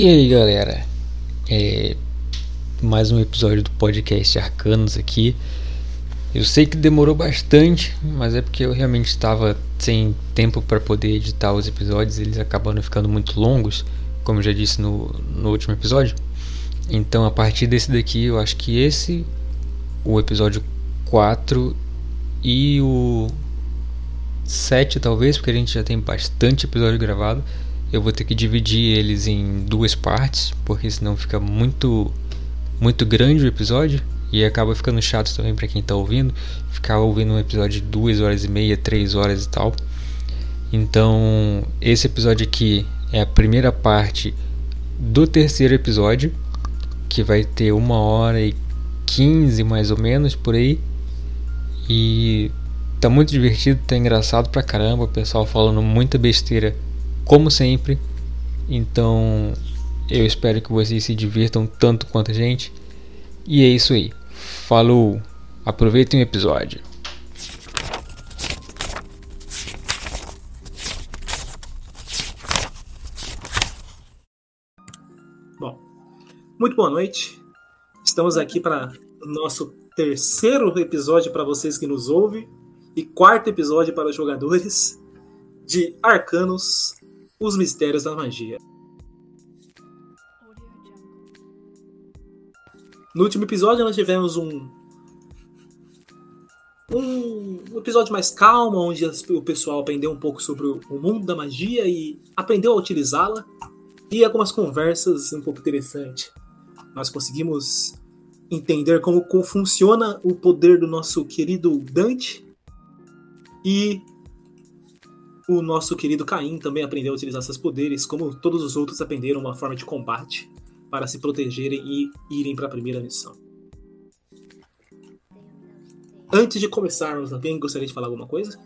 E aí galera, é mais um episódio do podcast Arcanos aqui. Eu sei que demorou bastante, mas é porque eu realmente estava sem tempo para poder editar os episódios, eles acabaram ficando muito longos, como eu já disse no, no último episódio. Então a partir desse daqui, eu acho que esse, o episódio 4 e o 7 talvez, porque a gente já tem bastante episódio gravado. Eu vou ter que dividir eles em duas partes, porque senão fica muito muito grande o episódio e acaba ficando chato também para quem está ouvindo, ficar ouvindo um episódio de duas horas e meia, três horas e tal. Então, esse episódio aqui é a primeira parte do terceiro episódio, que vai ter uma hora e quinze mais ou menos por aí. E tá muito divertido, tá engraçado pra caramba, o pessoal falando muita besteira, como sempre. Então, eu espero que vocês se divirtam tanto quanto a gente. E é isso aí. Falou! Aproveitem o episódio. Bom, muito boa noite. Estamos aqui para nosso terceiro episódio para vocês que nos ouvem e quarto episódio para os jogadores de Arcanos, os Mistérios da Magia. No último episódio nós tivemos um um episódio mais calmo, onde o pessoal aprendeu um pouco sobre o mundo da magia e aprendeu a utilizá-la e algumas conversas um pouco interessantes. Nós conseguimos entender como, como funciona o poder do nosso querido Dante e o nosso querido Caim também aprendeu a utilizar seus poderes, como todos os outros aprenderam uma forma de combate para se protegerem e irem para a primeira missão. Antes de começarmos, alguém gostaria de falar alguma coisa?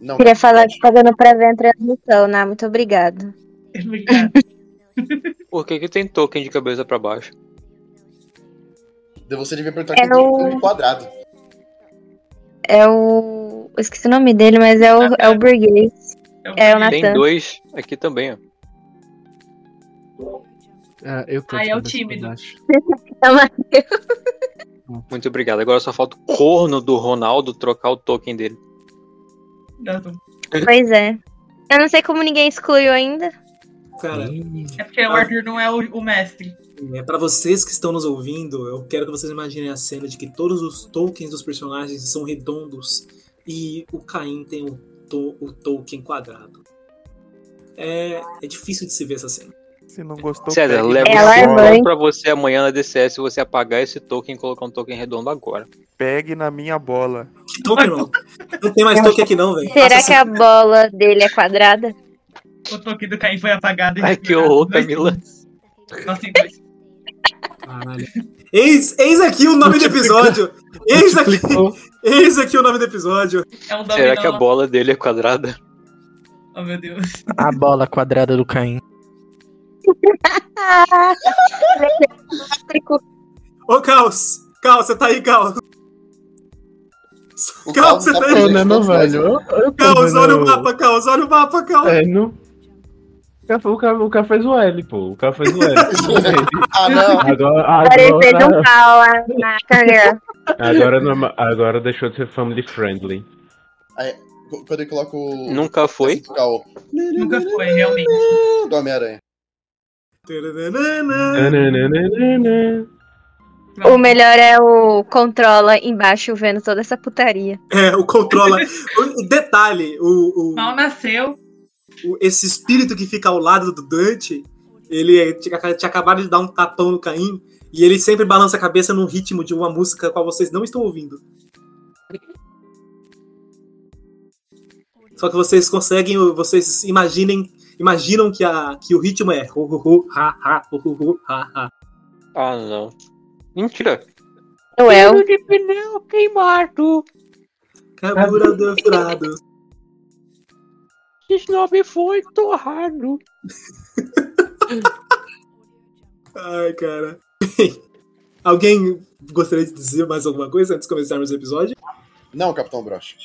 Não. Queria falar que tá dando pra ver a transmissão, né? Muito obrigado. Obrigado. Por que, que tem token de cabeça pra baixo? Você devia perguntar é o... quadrado. É o. Eu esqueci o nome dele, mas é o, é o Burguês. É o, é o Tem dois aqui também, ó. Ah, eu tô ah, é o tímido. Muito obrigado. Agora só falta o corno do Ronaldo trocar o token dele. Pois é. Eu não sei como ninguém excluiu ainda. Cara, é porque o Arthur não é o, o mestre. É, para vocês que estão nos ouvindo, eu quero que vocês imaginem a cena de que todos os tokens dos personagens são redondos e o Caim tem o, to, o token quadrado. É, é difícil de se ver essa cena. Se não gostou, César, leva Ela é pra você amanhã na DCS se você apagar esse token e colocar um token redondo agora. Pegue na minha bola. Que token, não? Não tem mais token aqui não, velho. Será que a bola dele é quadrada? O token do Caim foi apagado. Ai, que horror, Camila. Nossa. Caralho. Eis, eis aqui o nome do episódio. Eis aqui, eis aqui o nome do episódio. É um Será que a bola dele é quadrada? Oh, meu Deus. A bola quadrada do Caim. Ô, Caos! Caos, você tá aí, Caos? O Caos, você tá aí? Velho. Eu, eu Caos, olha o mapa, Caos, olha o mapa, Caos. É, não. O cara, o cara fez o L, pô. O cara fez o L. ah, não. Agora, agora, fez um pau na câmera. Agora, agora deixou de ser family friendly. Aí, quando eu coloco. Nunca foi? Nunca foi, realmente. Do Homem-Aranha. O melhor é o controla embaixo vendo toda essa putaria. É, o controla. o detalhe, o, o, Mal nasceu. Esse espírito que fica ao lado do Dante, ele tinha, tinha acabado de dar um tapão no Caim e ele sempre balança a cabeça no ritmo de uma música qual vocês não estão ouvindo. Só que vocês conseguem, vocês imaginem imaginam que, a, que o ritmo é hu, hu, hu, ha, ha, hu, hu, hu, ha, ha. Ah, não. Mentira. Ué. de pneu queimado. Carburador furado. Snob foi torrado. Ai, cara. Alguém gostaria de dizer mais alguma coisa antes de começarmos o episódio? Não, Capitão Broche.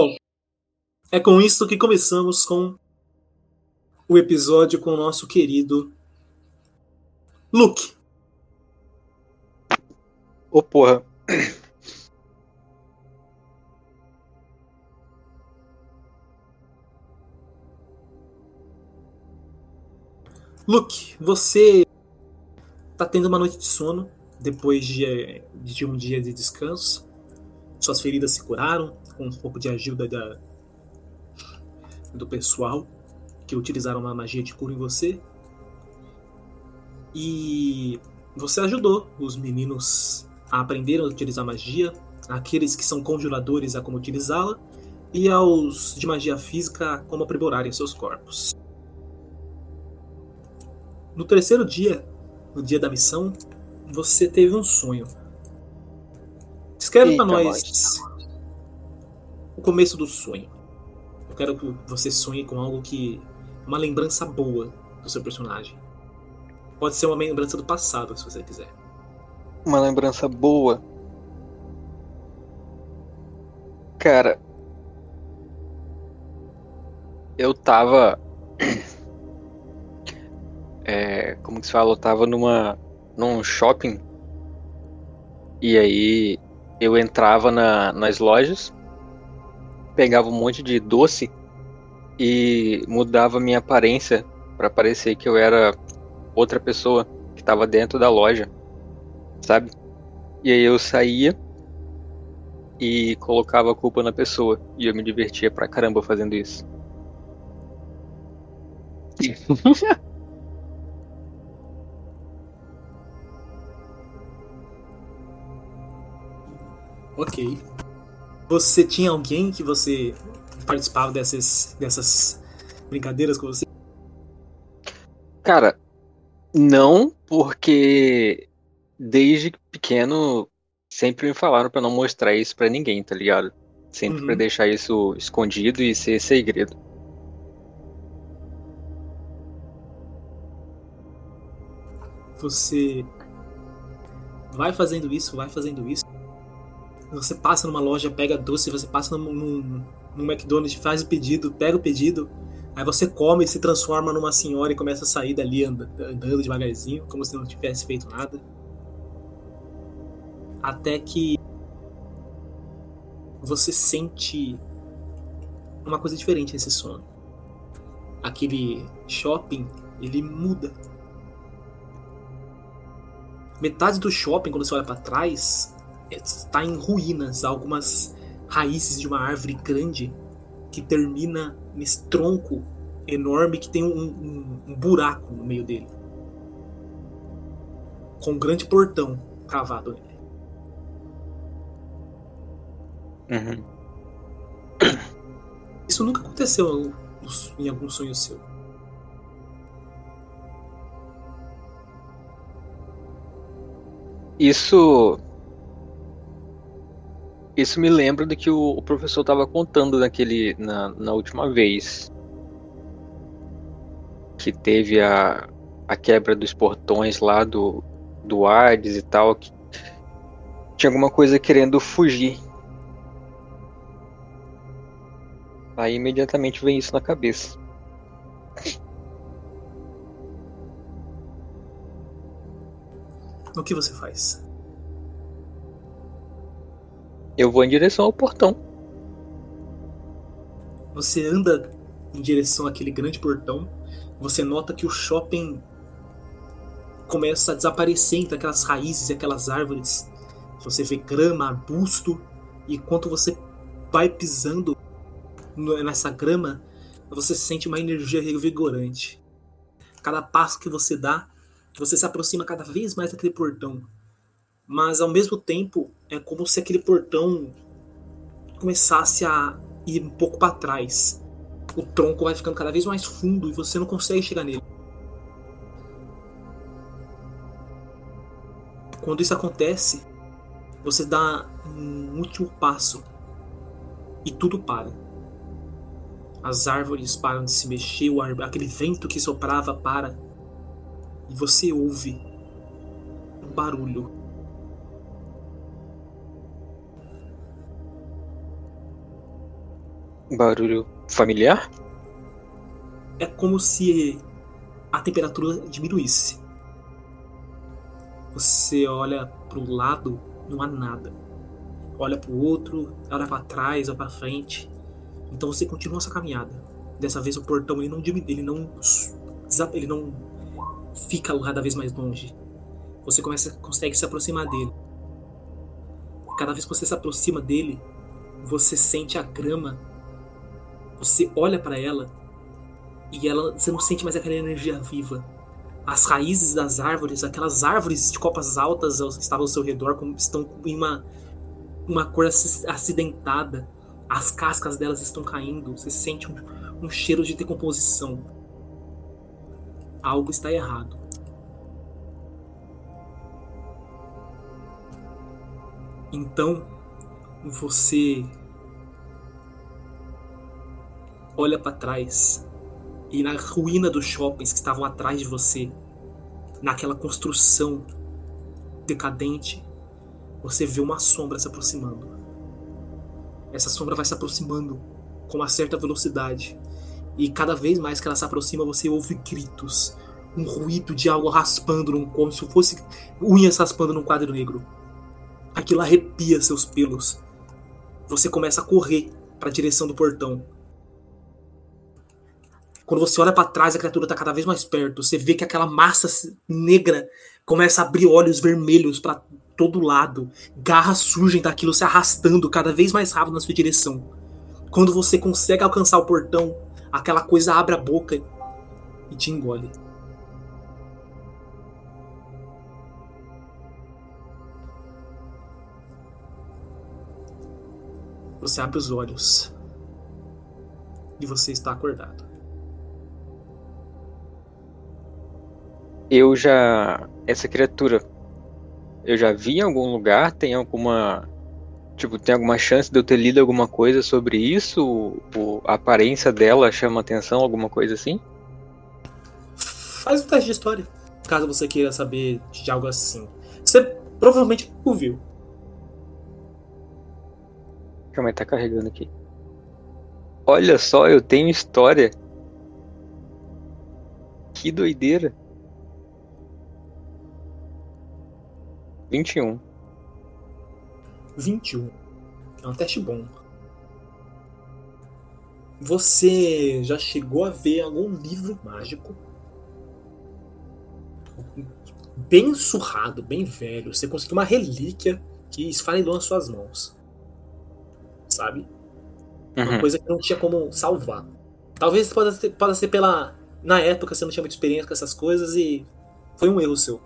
Bom, é com isso que começamos com o episódio com o nosso querido Luke. Ô, porra. Luke, você tá tendo uma noite de sono depois de, de um dia de descanso. Suas feridas se curaram com um pouco de ajuda da, do pessoal que utilizaram uma magia de cura em você. E você ajudou os meninos a aprenderem a utilizar magia, aqueles que são conjuradores a como utilizá-la, e aos de magia física a como aprimorarem seus corpos. No terceiro dia, no dia da missão, você teve um sonho. Escreve para nós o começo do sonho. Eu quero que você sonhe com algo que. uma lembrança boa do seu personagem. Pode ser uma lembrança do passado, se você quiser. Uma lembrança boa. Cara. Eu tava. É, como que se fala? Eu tava numa. num shopping. E aí eu entrava na, nas lojas, pegava um monte de doce e mudava minha aparência para parecer que eu era outra pessoa que estava dentro da loja, sabe? E aí eu saía e colocava a culpa na pessoa e eu me divertia pra caramba fazendo isso. Ok. Você tinha alguém que você participava dessas, dessas brincadeiras com você? Cara, não, porque desde pequeno sempre me falaram pra não mostrar isso pra ninguém, tá ligado? Sempre Uhum. pra deixar isso escondido e ser segredo. Você vai fazendo isso, vai fazendo isso. Você passa numa loja, pega doce, você passa num, num, num McDonald's, faz o pedido, pega o pedido, aí você come e se transforma numa senhora e começa a sair dali anda- andando devagarzinho, como se não tivesse feito nada. Até que você sente uma coisa diferente nesse sono. Aquele shopping, ele muda. Metade do shopping, quando você olha pra trás, está em ruínas. Algumas raízes de uma árvore grande que termina nesse tronco enorme que tem um, um- um buraco no meio dele. Com um grande portão cravado nele. Uhum. Isso nunca aconteceu em algum sonho seu. Isso. Isso me lembra do que o, o professor estava contando naquele, na, na última vez. Que teve a, a quebra dos portões lá do, do Hades e tal. Que tinha alguma coisa querendo fugir. Aí imediatamente vem isso na cabeça. O que você faz? Eu vou em direção ao portão. Você anda em direção àquele grande portão. Você nota que o shopping começa a desaparecer entre aquelas raízes e aquelas árvores. Você vê grama, arbusto, e enquanto você vai pisando nessa grama, você sente uma energia revigorante. Cada passo que você dá, você se aproxima cada vez mais daquele portão. Mas ao mesmo tempo, é como se aquele portão começasse a ir um pouco para trás. O tronco vai ficando cada vez mais fundo e você não consegue chegar nele. Quando isso acontece, você dá um último passo e tudo para. As árvores param de se mexer, aquele vento que soprava para e você ouve um barulho. Barulho familiar? É como se a temperatura diminuísse. Você olha pro lado, não há nada. Olha pro outro, olha para trás, olha para frente. Então você continua essa caminhada. Dessa vez o portão ele não ele não ele não fica cada vez mais longe. Você começa consegue se aproximar dele. Cada vez que você se aproxima dele, você sente a grama. Você olha para ela e ela você não sente mais aquela energia viva. As raízes das árvores, aquelas árvores de copas altas que estavam ao seu redor, estão em uma uma cor acidentada. As cascas delas estão caindo. Você sente um, um cheiro de decomposição. Algo está errado. Então, você olha para trás e na ruína dos shoppings que estavam atrás de você, naquela construção decadente, você vê uma sombra se aproximando. Essa sombra vai se aproximando com uma certa velocidade. E cada vez mais que ela se aproxima, você ouve gritos, um ruído de algo raspando, num, como se fosse unhas raspando num quadro negro. Aquilo arrepia seus pelos. Você começa a correr para a direção do portão. Quando você olha para trás, a criatura está cada vez mais perto. Você vê que aquela massa negra começa a abrir olhos vermelhos para todo lado. Garras surgem daquilo se arrastando cada vez mais rápido na sua direção. Quando você consegue alcançar o portão, aquela coisa abre a boca e te engole. Você abre os olhos e você está acordado. Eu já. Essa criatura. Eu já vi em algum lugar? Tem alguma. Tipo, tem alguma chance de eu ter lido alguma coisa sobre isso? O, a aparência dela chama atenção, alguma coisa assim? Faz um teste de história. Caso você queira saber de algo assim. Você provavelmente ouviu. Calma aí, tá carregando aqui. Olha só, eu tenho história. Que doideira. 21. 21. É um teste bom. Você já chegou a ver algum livro mágico? Bem surrado, bem velho. Você conseguiu uma relíquia que esfarelou nas suas mãos sabe? Uhum. Uma coisa que não tinha como salvar. Talvez possa ser, possa ser pela. Na época você não tinha muita experiência com essas coisas e foi um erro seu.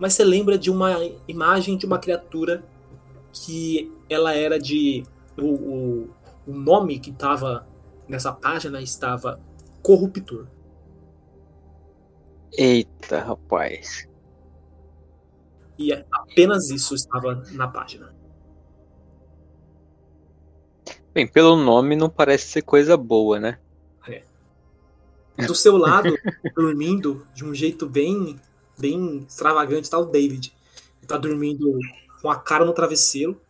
Mas você lembra de uma imagem de uma criatura que ela era de. O, o, o nome que estava nessa página estava Corruptor. Eita, rapaz. E apenas isso estava na página. Bem, pelo nome não parece ser coisa boa, né? É. Do seu lado, dormindo de um jeito bem, bem extravagante, tá o David. Ele tá dormindo com a cara no travesseiro,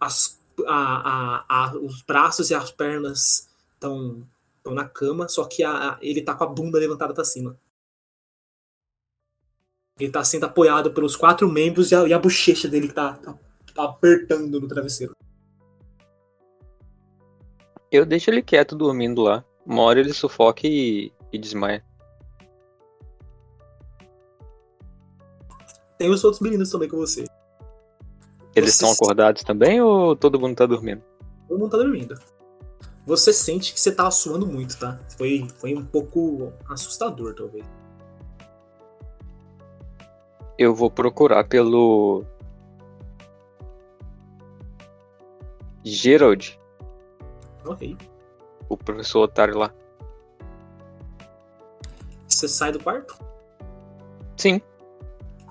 as, a, a, a, os braços e as pernas estão na cama, só que ele tá com a bunda levantada para cima. Ele tá sendo apoiado pelos quatro membros e a, e a bochecha dele tá, tá, tá apertando no travesseiro. Eu deixo ele quieto dormindo lá. Uma hora ele sufoca e, e desmaia. Tem os outros meninos também com você. Eles estão acordados também ou todo mundo tá dormindo? Todo mundo tá dormindo. Você sente que você tá suando muito, tá? Foi, foi um pouco assustador, talvez. Eu vou procurar pelo. Gerald. Ok. O professor otário lá. Você sai do quarto? Sim.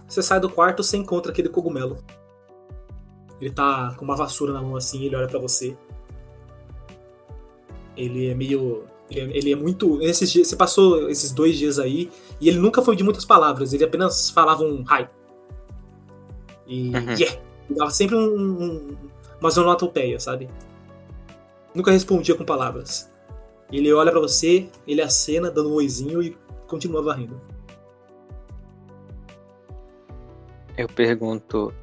Você sai do quarto, você encontra aquele cogumelo. Ele tá com uma vassoura na mão assim, ele olha para você. Ele é meio. Ele é, ele é muito. Esses dias, você passou esses dois dias aí e ele nunca foi de muitas palavras, ele apenas falava um hi. E. Uhum. Yeah! Ele dava sempre um, um, uma zonotopeia, sabe? nunca respondia com palavras. Ele olha pra você, ele acena, dando um oizinho e continua varrendo. Eu pergunto: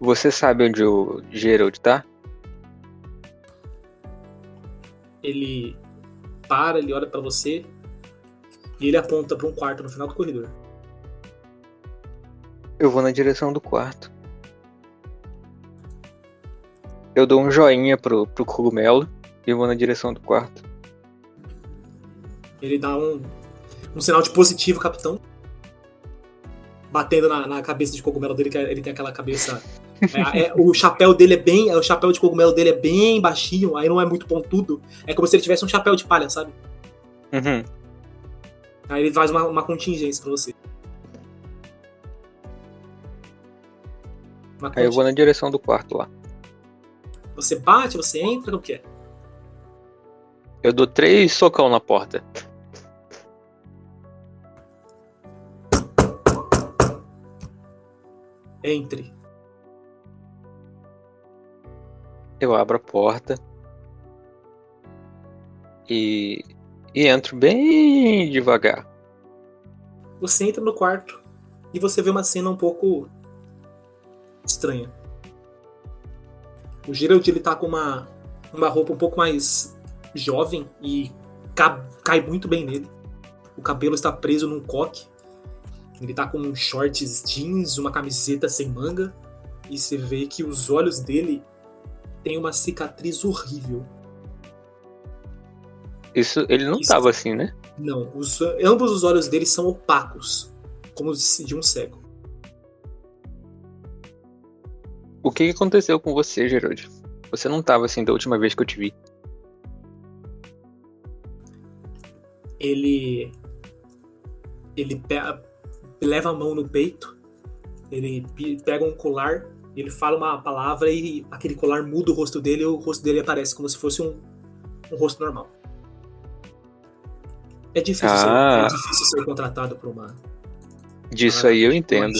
Você sabe onde o Gerald tá? Ele para, ele olha pra você e ele aponta pra um quarto no final do corredor. Eu vou na direção do quarto. Eu dou um joinha pro, pro cogumelo e vou na direção do quarto. Ele dá um, um sinal de positivo, capitão. Batendo na, na cabeça de cogumelo dele, que ele tem aquela cabeça. É, é, o chapéu dele é bem. O chapéu de cogumelo dele é bem baixinho, aí não é muito pontudo. É como se ele tivesse um chapéu de palha, sabe? Uhum. Aí ele faz uma, uma contingência pra você. Uma Aí eu vou na direção do quarto lá. Você bate, você entra, o que é? Eu dou três socão na porta. Entre. Eu abro a porta. E. E entro bem devagar. Você entra no quarto e você vê uma cena um pouco estranha. O Gerald ele tá com uma, uma roupa um pouco mais jovem e ca- cai muito bem nele. O cabelo está preso num coque. Ele tá com shorts jeans, uma camiseta sem manga. E você vê que os olhos dele têm uma cicatriz horrível. Isso, ele não Isso. tava assim, né? Não, os, ambos os olhos dele são opacos, como de um cego. O que aconteceu com você, Gerald? Você não tava assim da última vez que eu te vi. ele ele pe- leva a mão no peito, ele pe- pega um colar, ele fala uma palavra e aquele colar muda o rosto dele e o rosto dele aparece como se fosse um, um rosto normal. É difícil, ser, Ah. é difícil ser contratado por uma, Disso uma- aí eu entendo.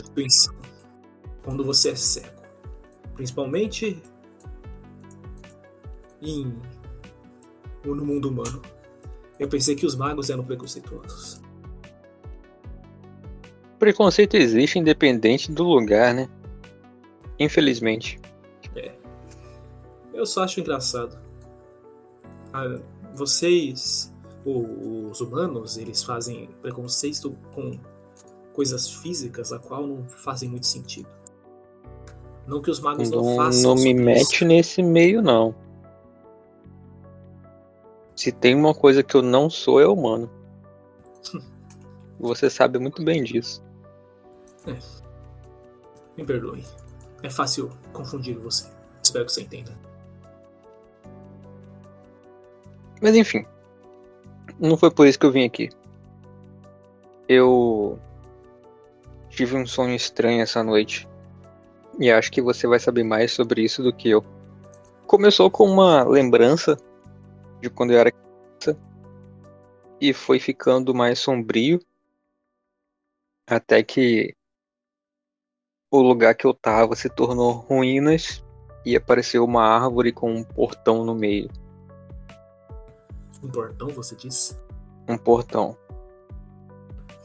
quando você é cego. Principalmente em, no mundo humano. Eu pensei que os magos eram preconceituosos. Preconceito existe independente do lugar, né? Infelizmente. Eu só acho engraçado. Ah, vocês, os humanos, eles fazem preconceito com coisas físicas a qual não fazem muito sentido. Não que os magos não, Não, façam. não me mete isso. nesse meio, não. Se tem uma coisa que eu não sou, é humano. Você sabe muito bem disso. Me perdoe. É fácil confundir você. Espero que você entenda. Mas enfim. Não foi por isso que eu vim aqui. Eu tive um sonho estranho essa noite. E acho que você vai saber mais sobre isso do que eu. Começou com uma lembrança de quando eu era criança. E foi ficando mais sombrio. Até que o lugar que eu tava se tornou ruínas. E apareceu uma árvore com um portão no meio. Um portão, você disse? Um portão.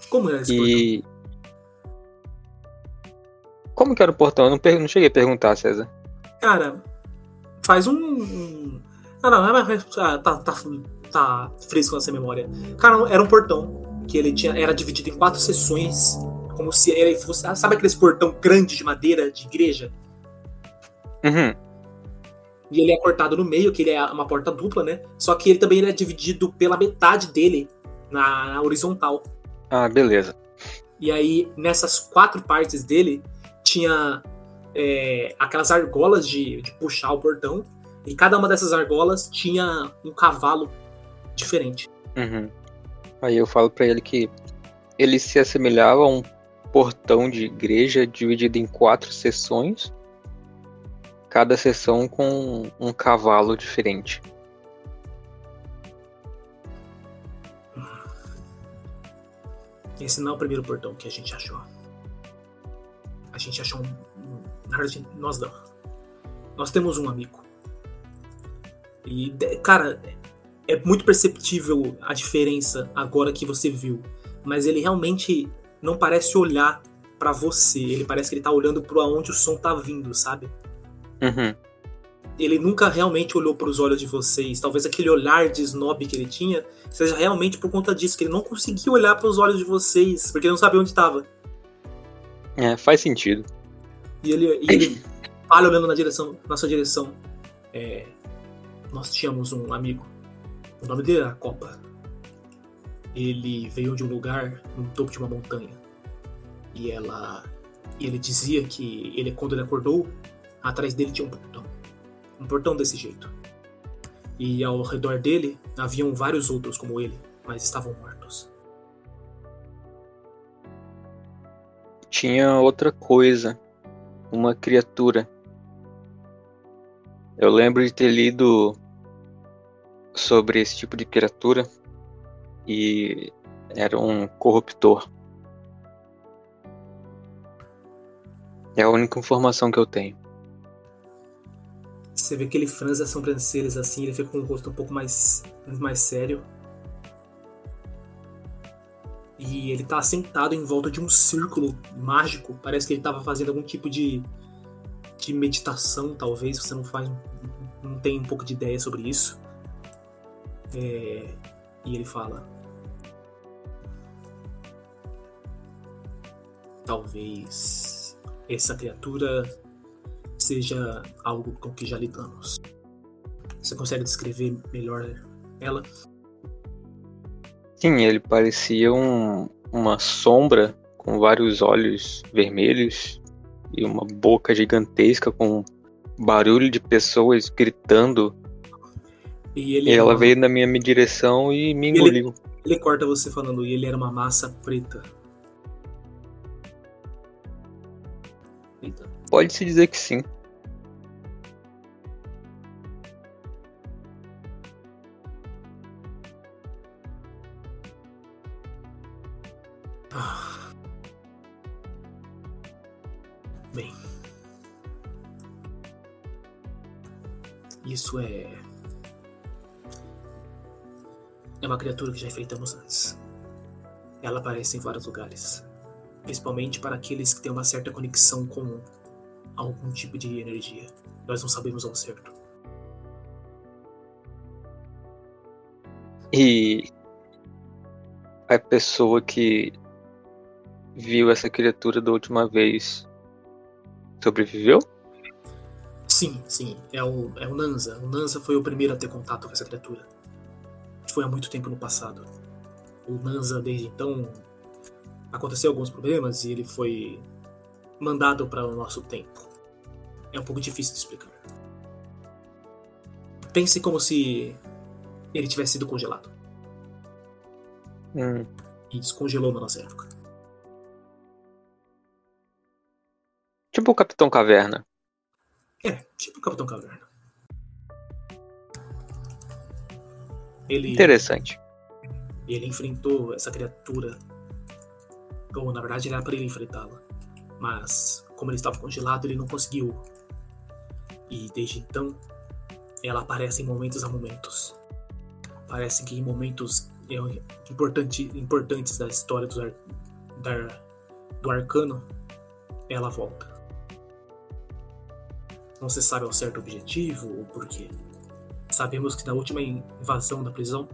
Como era esse portão? E. Como que era o portão? Eu não, per- não cheguei a perguntar, César. Cara, faz um. Ah, não, é mais- ah, tá, tá, tá fresco nessa memória. Cara, era um portão que ele tinha, era dividido em quatro seções, como se ele fosse. ah, Sabe aqueles portão grande de madeira de igreja? Uhum. E ele é cortado no meio, que ele é uma porta dupla, né? Só que ele também ele é dividido pela metade dele na, na horizontal. Ah, beleza. E aí, nessas quatro partes dele, tinha é, aquelas argolas de, de puxar o portão. E cada uma dessas argolas tinha um cavalo diferente. Uhum. Aí eu falo pra ele que ele se assemelhava a um portão de igreja dividido em quatro seções. Cada seção com um cavalo diferente. Esse não é o primeiro portão que a gente achou. A gente achou um. na verdade, nós não. Nós temos um amigo. E, cara, é muito perceptível a diferença agora que você viu. Mas ele realmente não parece olhar pra você. Ele parece que ele tá olhando pra onde o som tá vindo, sabe? Uhum. Ele nunca realmente olhou pros olhos de vocês. Talvez aquele olhar de snob que ele tinha seja realmente por conta disso, que ele não conseguia olhar pros olhos de vocês, porque ele não sabia onde tava. É, faz sentido. E ele, e ele fala olhando na direção, nossa direção. É, nós tínhamos um amigo. O nome dele era Copa. Ele veio de um lugar no topo de uma montanha. E ela. E ele dizia que ele, quando ele acordou, atrás dele tinha um portão. Um portão desse jeito. E ao redor dele haviam vários outros como ele, mas estavam mortos. Tinha outra coisa. Uma criatura. Eu lembro de ter lido sobre esse tipo de criatura e era um corruptor. É a única informação que eu tenho. Você vê que ele franze as sobrancelhas assim, ele fica com o rosto um pouco mais, mais sério. E ele tá sentado em volta de um círculo mágico. Parece que ele tava fazendo algum tipo de, de meditação, talvez. Você não faz. não tem um pouco de ideia sobre isso. É, e ele fala. Talvez essa criatura seja algo com que já lidamos. Você consegue descrever melhor ela? Sim, ele parecia um, uma sombra com vários olhos vermelhos e uma boca gigantesca com barulho de pessoas gritando. E ele, E ela uma- veio na minha direção e me engoliu. ele corta você falando, e ele era uma massa preta. Pode-se dizer que sim. Ah. Bem. Isso é. É uma criatura que já enfrentamos antes. Ela aparece em vários lugares. Principalmente para aqueles que têm uma certa conexão com algum tipo de energia. Nós não sabemos ao certo. E a pessoa que viu essa criatura da última vez sobreviveu? Sim, sim, é o, é o Nanza. O Nanza foi o primeiro a ter contato com essa criatura. Foi há muito tempo no passado. O Nanza, desde então, aconteceu alguns problemas e ele foi mandado para o nosso tempo. É um pouco difícil de explicar. Pense como se ele tivesse sido congelado Hum, e descongelou na nossa época. tipo o Capitão Caverna. É, tipo o Capitão Caverna. Ele, Interessante. ele enfrentou essa criatura. Ou, na verdade, era para ele enfrentá-la. Mas, como ele estava congelado, ele não conseguiu. E desde então, ela aparece em momentos a momentos. Parece que em momentos eh, importante, importantes da história do, ar, da- do arcano, ela volta. Não se sabe ao certo objetivo ou porquê. Sabemos que na última invasão da prisão,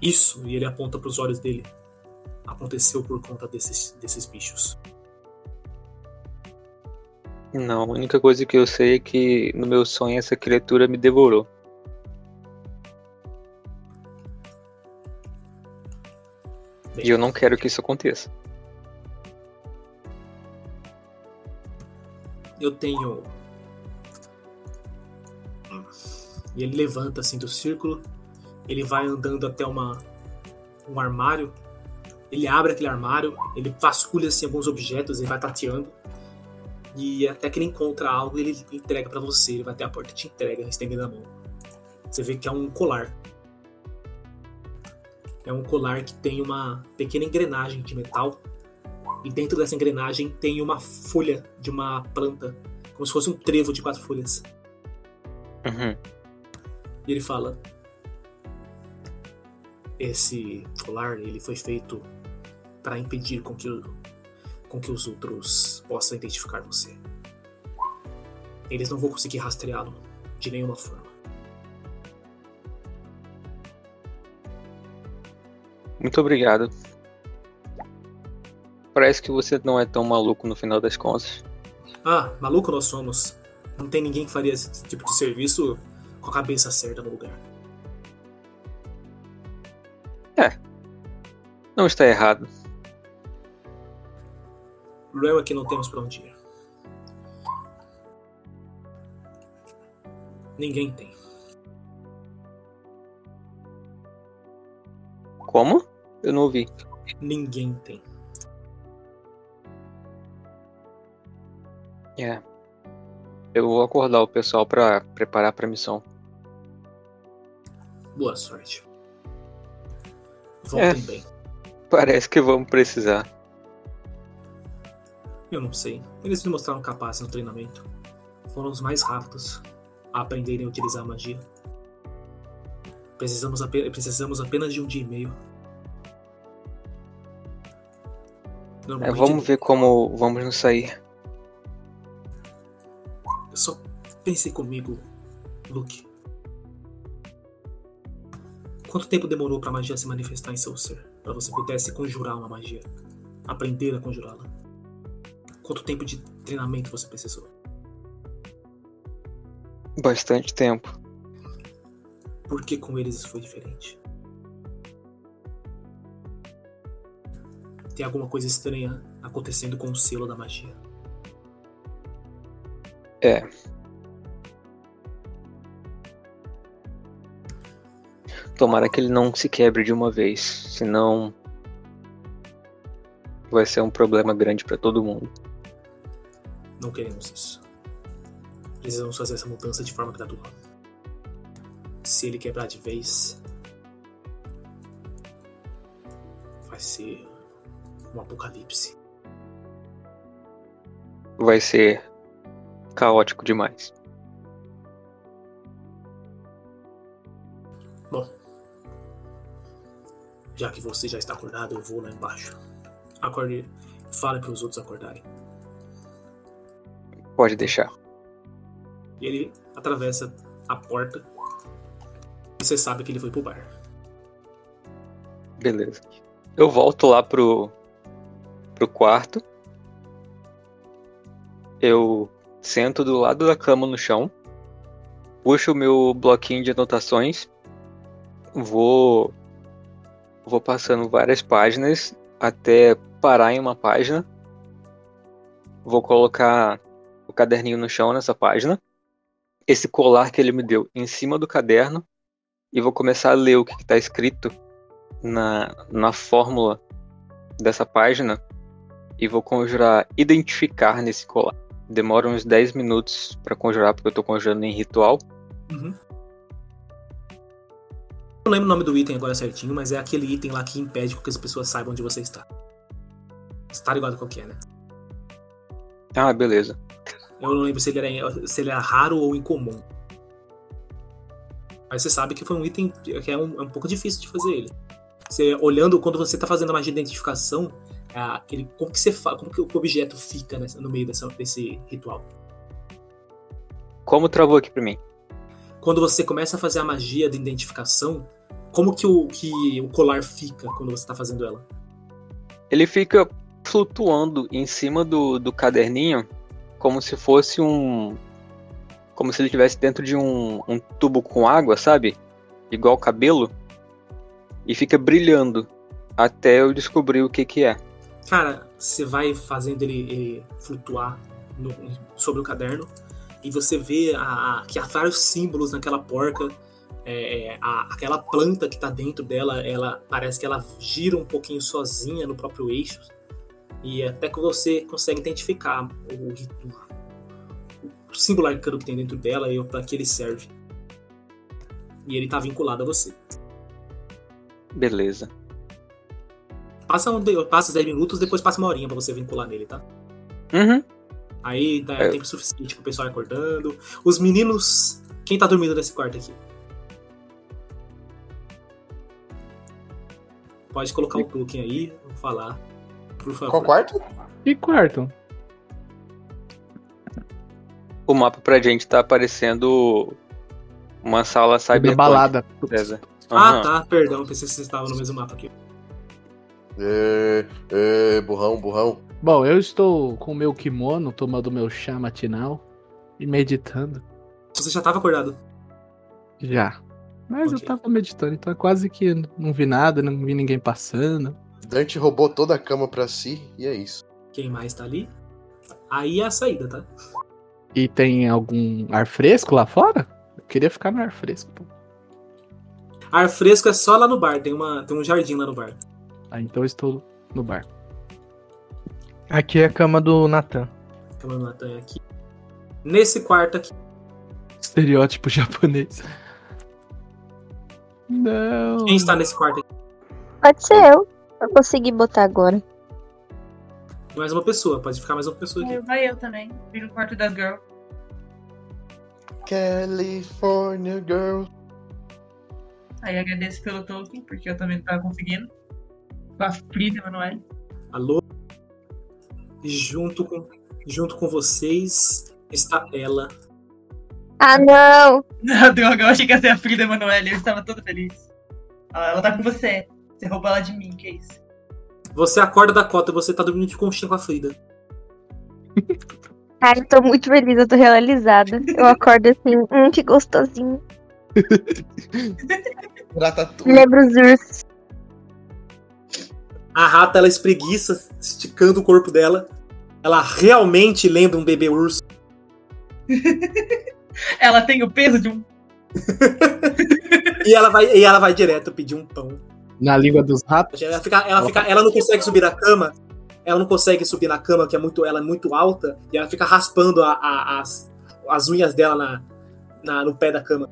isso, e ele aponta para os olhos dele, aconteceu por conta desses, desses bichos. Não, a única coisa que eu sei é que no meu sonho essa criatura me devorou. Bem, E eu não quero que isso aconteça. eu tenho. E ele levanta assim do círculo. Ele vai andando até uma, um armário. Ele abre aquele armário. Ele vasculha assim, alguns objetos. Ele vai tateando. E até que ele encontra algo, ele entrega pra você. Ele vai até a porta e te entrega, estendendo a mão. Você vê que é um colar. É um colar que tem uma pequena engrenagem de metal. E dentro dessa engrenagem tem uma folha de uma planta, como se fosse um trevo de quatro folhas. Uhum. E ele fala: Esse colar ele foi feito para impedir com que, com que os outros possam identificar você. Eles não vão conseguir rastreá-lo de nenhuma forma. Muito obrigado. Parece que você não é tão maluco no final das contas. Ah, maluco nós somos. Não tem ninguém que faria esse tipo de serviço com a cabeça certa no lugar. Não está errado. Problema é que não temos pra onde ir. Ninguém tem. Como? Eu não ouvi. Ninguém tem. É. Eu vou acordar o pessoal pra preparar pra missão. Boa sorte. Voltem É. bem. Parece que vamos precisar. Eu não sei. Eles me mostraram capazes no treinamento. Foram os mais rápidos a aprenderem a utilizar a magia. Precisamos, ape- precisamos apenas de um dia e meio. É, vamos ver como vamos nos sair. Só pense comigo, Luke. Quanto tempo demorou pra magia se manifestar em seu ser? Pra você pudesse conjurar uma magia? Aprender a conjurá-la? Quanto tempo de treinamento você precisou? Bastante tempo. Por que com eles isso foi diferente? Tem alguma coisa estranha acontecendo com o selo da magia. É. Tomara que ele não se quebre de uma vez, senão vai ser um problema grande pra todo mundo. Não queremos isso. Precisamos fazer essa mudança de forma gradual. Se ele quebrar de vez, vai ser um apocalipse. Vai ser caótico demais. Bom, já que você já está acordado, eu vou lá embaixo. Acorde, fala para os outros acordarem. Pode deixar. E ele atravessa a porta e você sabe que ele foi pro bar. Beleza. Eu volto lá pro, pro quarto. Eu sento do lado da cama no chão. Puxo o meu bloquinho de anotações. Vou. Vou passando várias páginas até parar em uma página. Vou colocar o caderninho no chão nessa página. Esse colar que ele me deu em cima do caderno. E vou começar a ler o que está escrito na, na fórmula dessa página e vou conjurar identificar nesse colar. Demora uns 10 minutos para conjurar, porque eu tô conjurando em ritual. Uhum. Não lembro o nome do item agora certinho, mas é aquele item lá que impede que as pessoas saibam onde você está. Você tá ligado qual que é, né? Ah, beleza. Eu não lembro se ele era, se ele era raro ou incomum. Mas você sabe que foi um item que é um, é um pouco difícil de fazer ele. Você olhando, quando você tá fazendo a magia de identificação, é aquele, como que você como que o objeto fica nessa- no meio dessa- desse ritual. Como travou aqui pra mim? Quando você começa a fazer a magia de identificação, como que o, que o colar fica quando você tá fazendo ela? Ele fica flutuando em cima do, do caderninho, como se fosse um. Como se ele estivesse dentro de um, um tubo com água, sabe? Igual cabelo. E fica brilhando até eu descobrir o que que é. Cara, você vai fazendo ele, ele flutuar no- sobre o caderno e você vê a- a- que há vários símbolos naquela porca. É, é, a- aquela planta que tá dentro dela, ela parece que ela gira um pouquinho sozinha no próprio eixo. E até que você consegue identificar o, o, o singular que tem dentro dela e para que ele serve. E ele está vinculado a você. Beleza. Passa, um, passa 10 minutos, depois passa uma horinha para você vincular nele, tá? Uhum. Aí dá é. tempo suficiente pro pessoal acordando. Os meninos. Quem tá dormindo nesse quarto aqui? Pode colocar o um token aí, vou falar. Por favor. Qual quarto? E quarto? O mapa pra gente tá aparecendo uma sala cyberpunk. balada. César. Ah, tá, perdão, pensei que vocês estavam no mesmo mapa aqui. É, é, burrão, burrão. Bom, eu estou com o meu kimono, tomando meu chá matinal e meditando. Você já tava acordado. Já. Mas Ok. eu tava meditando, então quase que não vi nada, não vi ninguém passando. Dante roubou toda a cama pra si e é isso. Quem mais tá ali? Aí é a saída, tá? E tem algum ar fresco lá fora? Eu queria ficar no ar fresco. pô. Ar fresco é só lá no bar, tem, uma, tem um jardim lá no bar. Ah, então eu estou no bar. Aqui é a cama do Natan. Cama do Natan é aqui. Nesse quarto aqui. Estereótipo japonês. Não. Quem está nesse quarto aqui? Pode ser eu. Eu consegui botar agora. Mais uma pessoa, pode ficar mais uma pessoa aqui. Vai eu também. Vim no quarto das girls. California Girl. Aí agradeço pelo token, porque eu também não tava conseguindo. Com a Frida Emanuel. Alô? Junto com, junto com vocês está ela. Ah, não! Não, droga, eu achei que ia ser a Frida Emanuel. Eu estava todo feliz. Ela tá com você. Você roubou ela de mim, que é isso? Você acorda da cota, você tá dormindo de conchinha com a Frida. Ai, eu tô muito feliz, eu tô realizada. Eu acordo assim, hum, que gostosinho. Lembro os ursos. A rata, ela espreguiça, esticando o corpo dela. Ela realmente lembra um bebê urso. Ela tem o peso de um. E ela vai, e ela vai direto pedir um pão. Na língua dos ratos. Ela, fica, ela, fica, ela não consegue subir na cama. Ela não consegue subir na cama, que é muito, ela é muito alta. E ela fica raspando a- a- as, as unhas dela na, na- no pé da cama.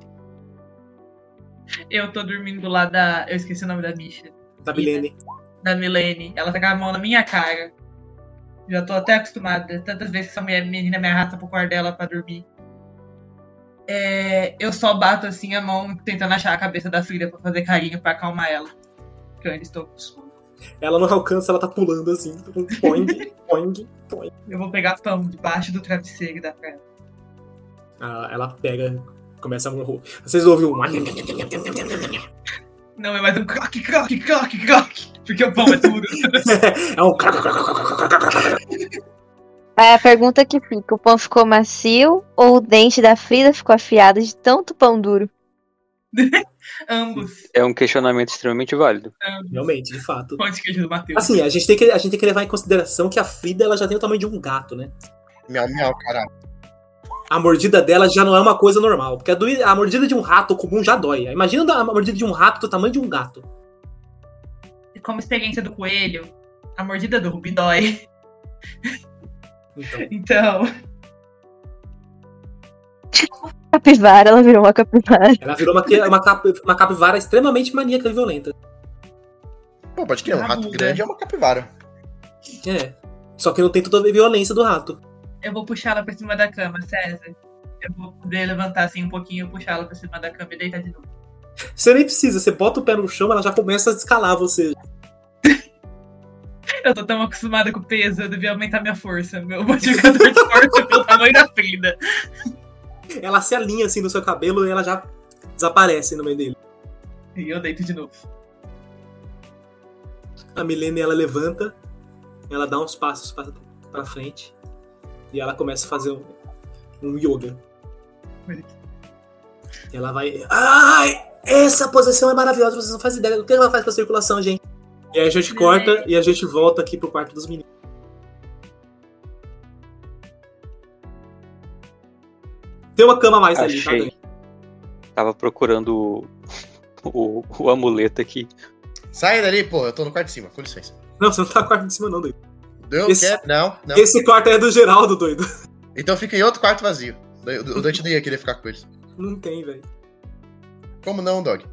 Eu tô dormindo lá da. Eu esqueci o nome da bicha. Da Milene. Da Milene. Ela tá com a mão na minha cara. Já tô até acostumada. Tantas vezes que essa mulher, menina me arrasta pro quarto dela pra dormir. É, eu só bato assim a mão tentando achar a cabeça da Frida pra fazer carinho pra acalmar ela. Que eu ainda estou com sono. Ela não alcança, ela tá pulando assim. Poing, poing, poing. Eu vou pegar pão debaixo do travesseiro pra ela. Ah, Ela pega, começa a morrer. Vocês ouvem um. Não, é mais um croque, croque, croque, croque. Porque o pão é tudo. É um. Aí a pergunta que fica: o pão ficou macio ou o dente da Frida ficou afiado de tanto pão duro? Ambos. É um questionamento extremamente válido. ambos. Realmente, de fato. Pão de queijo do Matheus. Assim, a gente, tem que, a gente tem que levar em consideração que a Frida ela já tem o tamanho de um gato, né? Miau, miau, caralho. A mordida dela já não é uma coisa normal. Porque a, doí- a mordida de um rato comum já dói. Imagina a mordida de um rato do tamanho de um gato. Como experiência do coelho, a mordida do Rubi dói. Então, Então, Capivara, ela virou uma capivara. ela virou uma, uma, cap- uma capivara extremamente maníaca e violenta. Pô, pode crer, um rato Rabuda. grande é uma capivara. É. Só que não tem toda a violência do rato. eu vou puxar ela pra cima da cama, César. Eu vou poder levantar assim um pouquinho, puxar ela pra cima da cama e deitar de novo. Você nem precisa, você bota o pé no chão, ela já começa a escalar você. Eu tô tão acostumada com o peso, eu devia aumentar minha força. Meu modificador de força pelo tamanho da Frida. Ela se alinha assim no seu cabelo e ela já desaparece no meio dele. E eu deito de novo. A Milene ela levanta, ela dá uns passos pra, pra frente e ela começa a fazer um, um yoga. E ela vai. Ai! Essa posição é maravilhosa, vocês não fazem ideia do que ela faz com a circulação, gente. E aí a gente corta e a gente volta aqui pro quarto dos meninos. Tem uma cama a mais ali, tá? Achei. Tava procurando o, o, o amuleto aqui. Sai dali, pô, eu tô no quarto de cima, com licença. Não, você não tá no quarto de cima, não, doido. Eu Esse- quero. Não, não. Esse quarto é do Geraldo, doido. Então fica em outro quarto vazio. O Dante não ia querer ficar com eles. Não tem, velho. Como não, Dog?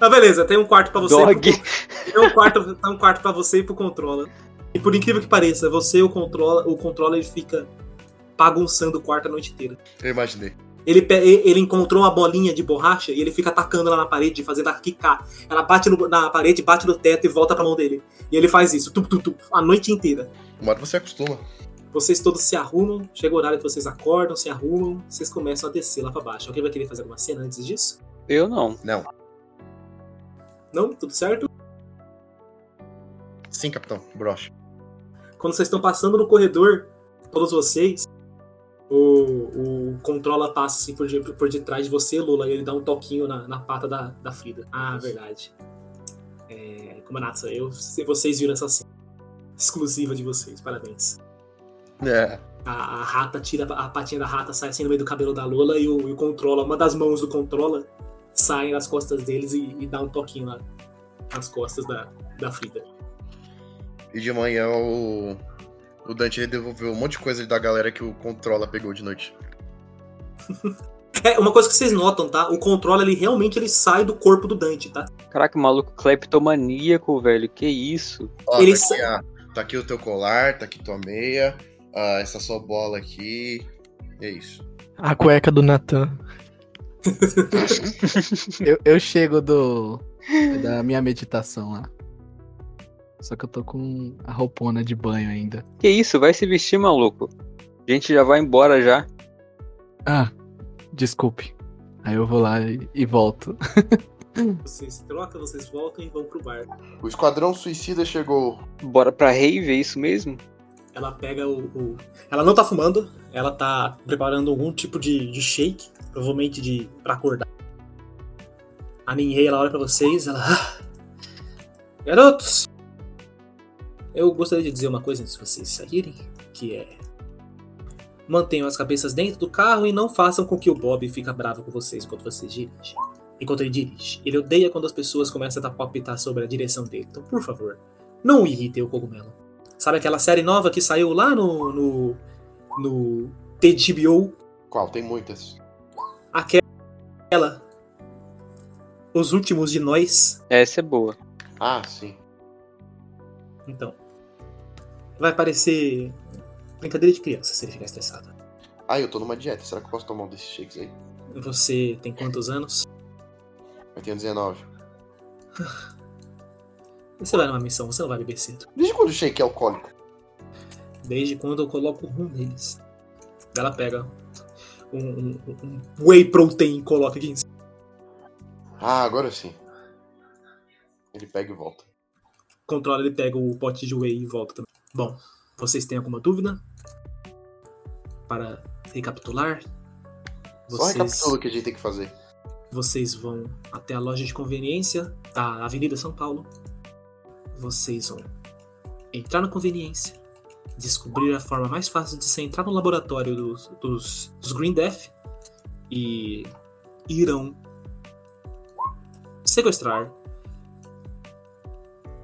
Ah, beleza, tem um quarto pra você. e Dog. pro- Tem um quarto, tem um quarto pra você e pro controller. E por incrível que pareça, você e o controller, o controller fica bagunçando o quarto a noite inteira. Eu imaginei. Ele, ele encontrou uma bolinha de borracha e ele fica atacando ela na parede, fazendo ela quicar. Ela bate no- na parede, bate no teto e volta pra mão dele. E ele faz isso, tup, tup, tup, a noite inteira. Uma hora você acostuma. Vocês todos se arrumam, chega o horário que vocês acordam, se arrumam, vocês começam a descer lá pra baixo. Alguém vai querer fazer alguma cena antes disso? Eu não. Não. Não? Tudo certo? Sim, capitão. Broche. Quando vocês estão passando no corredor, todos vocês, o, o controla passa assim por, de- por detrás de você, Lula, e ele dá um toquinho na, na pata da, da Frida. Ah, verdade. É, Kumanatsu, eu, vocês viram essa cena. Exclusiva de vocês, parabéns. É. A, a rata tira a patinha da rata, sai assim no meio do cabelo da Lola e o, e o controla, uma das mãos do controla sai nas costas deles e, e dá um toquinho lá nas costas da, da Frida. E de manhã o. O Dante ele devolveu um monte de coisa da galera que o Controla pegou de noite. É, uma coisa que vocês notam, tá? O controla, ele realmente ele sai do corpo do Dante, tá? Caraca, maluco cleptomaníaco, velho. Que isso? Ó, Ele tá, sa- aqui, a- tá aqui o teu colar, tá aqui tua meia, ah, essa sua bola aqui. É isso. A cueca do Natan. Eu, eu chego do da minha meditação lá. Só que eu tô com a roupona de banho ainda. Que isso? Vai se vestir, maluco. A gente já vai embora já. Ah, desculpe. Aí eu vou lá e, e volto. Vocês trocam, vocês voltam e vão pro bar. O Esquadrão Suicida chegou. Bora pra rave, é isso mesmo? Ela pega o, o- Ela não tá fumando, ela tá preparando algum tipo de, de shake, provavelmente de para acordar. A Ninhei, ela olha pra vocês, ela. "Ah, Garotos! Eu gostaria de dizer uma coisa antes de vocês saírem, que é. Mantenham as cabeças dentro do carro e não façam com que o Bob fique bravo com vocês enquanto vocês dirigem. Enquanto ele dirige. Ele odeia quando as pessoas começam a palpitar sobre a direção dele. Então, por favor, não irritem o cogumelo. Sabe aquela série nova que saiu lá no. no. no TGBO? Qual? Tem muitas. Aquela. Os últimos de nós. Essa é boa. Ah, sim. Então. Vai parecer. brincadeira de criança se ele ficar estressado. Ah, eu tô numa dieta. Será que eu posso tomar um desses shakes aí? Você tem quantos anos? Eu tenho 19. Você vai numa missão, você não vai beber cedo. Desde quando o shake é alcoólico? Desde quando eu coloco rum neles. Ela pega um, um- um whey protein e coloca aqui em cima. Ah, agora sim. Ele pega e volta. Controla, ele pega o pote de whey e volta também. Bom, vocês têm alguma dúvida? Para recapitular? Só recapitula o que a gente tem que fazer. Vocês vão até a loja de conveniência da Avenida São Paulo. Vocês vão entrar na conveniência, descobrir a forma mais fácil de você entrar no laboratório dos, dos, dos Green Death e irão sequestrar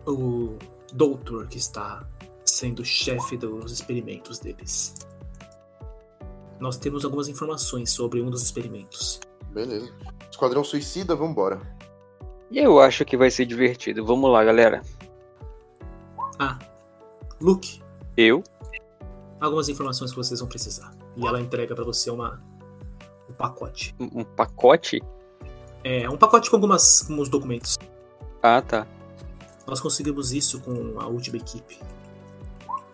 o doutor que está sendo chefe dos experimentos deles. Nós temos algumas informações sobre um dos experimentos. Beleza. Esquadrão Suicida, vambora. E eu acho que vai ser divertido. Vamos lá, galera. Ah, Luke, Eu? algumas informações que vocês vão precisar. E ela entrega pra você uma um pacote. Um um pacote? É um pacote com algumas alguns documentos. Ah, tá. Nós conseguimos isso com a última equipe.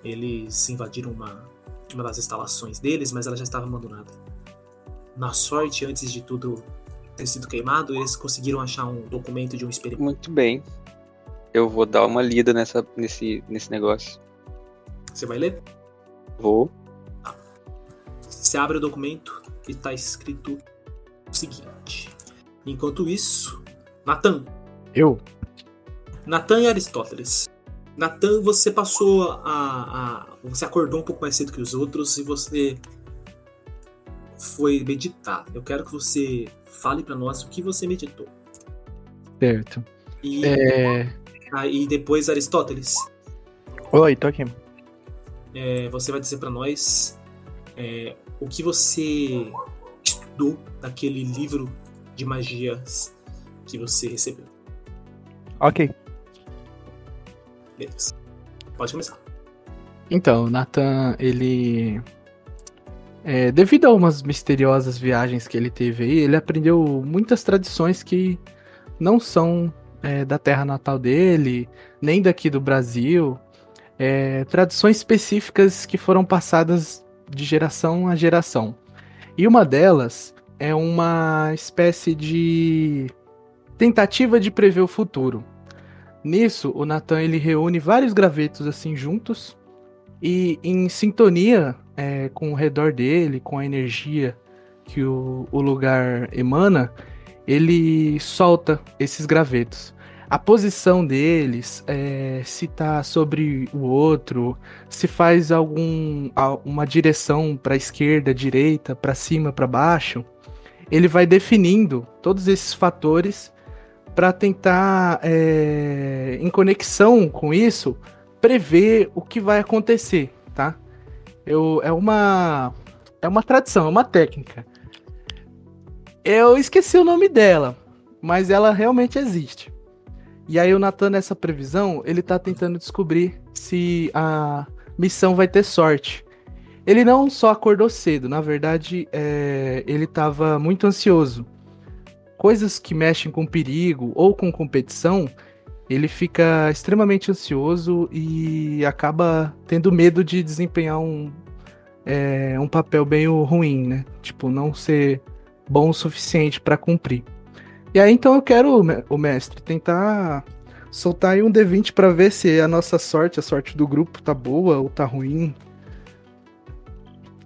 Eles invadiram uma uma das instalações deles, mas ela já estava abandonada. Na sorte, antes de tudo ter sido queimado, eles conseguiram achar um documento de um experimento. Muito bem. Eu vou dar uma lida nessa, nesse, nesse negócio. Você vai ler? Vou. Você abre o documento e está escrito o seguinte. Enquanto isso, Natan, Eu? Natan e Aristóteles. Natan, você passou a, a- Você acordou um pouco mais cedo que os outros e você foi meditar. Eu quero que você fale pra nós o que você meditou. Certo. E É. aí depois, Aristóteles, Oi, tô aqui. é, você vai dizer pra nós é, o que você estudou daquele livro de magias que você recebeu. Ok. Beleza. Pode começar. Então, o Nathan, ele. É, devido a umas misteriosas viagens que ele teve aí, ele aprendeu muitas tradições que não são é, da terra natal dele, nem daqui do Brasil. É, tradições específicas que foram passadas de geração a geração. E uma delas é uma espécie de tentativa de prever o futuro. Nisso, o Nathan ele reúne vários gravetos assim juntos e em sintonia é, com o redor dele, com a energia que o, o lugar emana, ele solta esses gravetos. A posição deles, é, se tá sobre o outro, se faz algum uma direção para esquerda, direita, para cima, para baixo, ele vai definindo todos esses fatores para tentar, é, em conexão com isso, prever o que vai acontecer, tá? Eu, é uma é uma tradição, é uma técnica. Eu esqueci o nome dela, mas ela realmente existe. E aí o Nathan nessa previsão, ele tá tentando descobrir se a missão vai ter sorte. Ele não só acordou cedo, na verdade, é, ele estava muito ansioso coisas que mexem com perigo ou com competição, ele fica extremamente ansioso e acaba tendo medo de desempenhar um, é, um papel bem ruim, né? Tipo, não ser bom o suficiente para cumprir. E aí então eu quero, o mestre, tentar soltar aí um D20 para ver se a nossa sorte, a sorte do grupo tá boa ou tá ruim.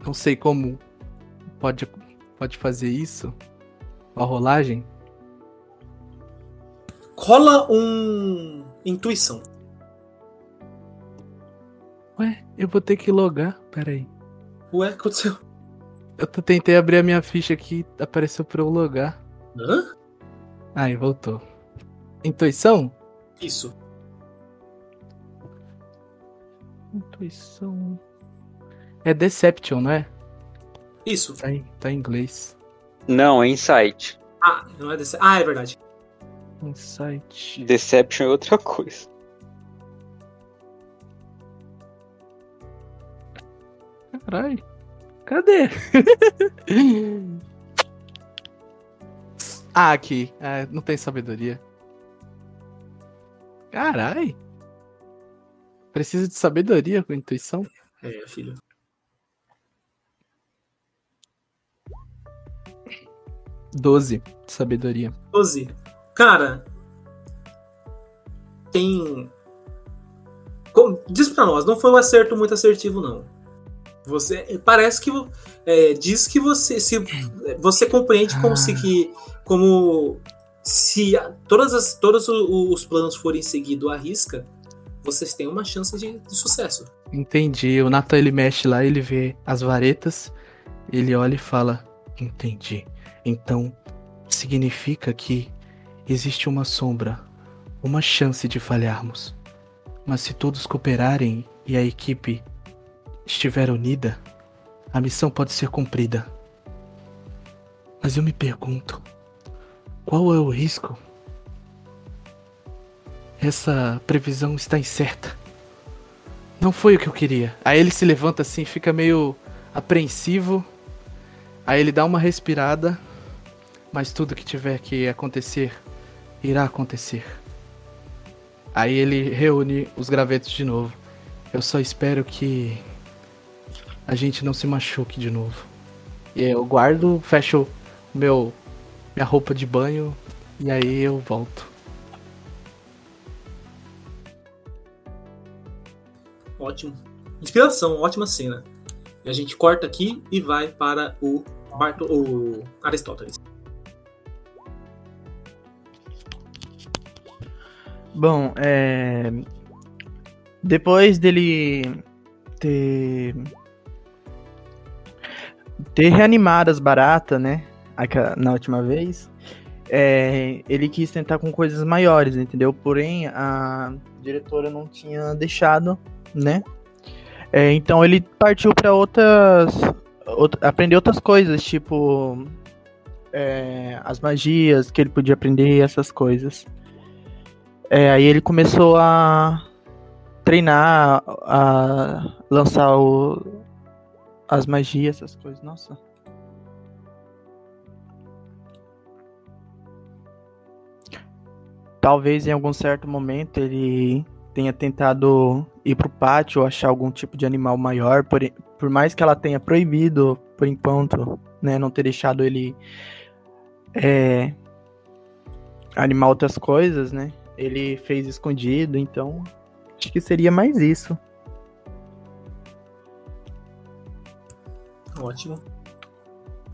Não sei como pode, pode fazer isso. A rolagem? Rola um. Intuição. Ué, eu vou ter que logar. Pera aí. Ué, o que aconteceu? Eu tentei abrir a minha ficha aqui apareceu pra eu logar. Hã? Aí, voltou. Intuição? Isso. Intuição. É Deception, não é? Isso. Tá em, tá em inglês. Não, é Insight. Ah, não é desse. Ah, é verdade. Insight. Deception é outra coisa. Caralho. Cadê? ah, aqui. É, não tem sabedoria. Caralho. Precisa de sabedoria com intuição? É, filho. 12 de sabedoria. 12. Cara. Tem. Como- Diz pra nós, não foi um acerto muito assertivo, não. Você. Parece que. é, diz que você. Se, você compreende como Ah. se que. Como. Se todas as, todos os planos forem seguidos à risca, vocês têm uma chance de, de sucesso. Entendi. O Nathan ele mexe lá, ele vê as varetas, ele olha e fala: Entendi. Então significa que existe uma sombra, uma chance de falharmos. Mas se todos cooperarem e a equipe estiver unida, a missão pode ser cumprida. Mas eu me pergunto: qual é o risco? Essa previsão está incerta. Não foi o que eu queria. Aí ele se levanta assim, fica meio apreensivo. Aí ele dá uma respirada. Mas tudo que tiver que acontecer, irá acontecer. Aí ele reúne os gravetos de novo. Eu só espero que a gente não se machuque de novo. E eu guardo, fecho meu minha roupa de banho e aí eu volto. Ótimo. Inspiração, ótima cena. E a gente corta aqui e vai para o, Barto, o Aristóteles. Bom, é... depois dele ter ter reanimado as baratas, né? Na última vez, é, ele quis tentar com coisas maiores, entendeu? Porém, a diretora não tinha deixado, né? É, então ele partiu para outras, out- aprender outras coisas, tipo é, as magias que ele podia aprender, essas coisas. É, aí ele começou a treinar, a lançar o- as magias, essas coisas. Nossa. Talvez em algum certo momento ele tenha tentado ir pro pátio achar algum tipo de animal maior, por, por mais que ela tenha proibido, por enquanto, né, não ter deixado ele é, animar outras coisas, né? Ele fez escondido, então acho que seria mais isso. Ótimo.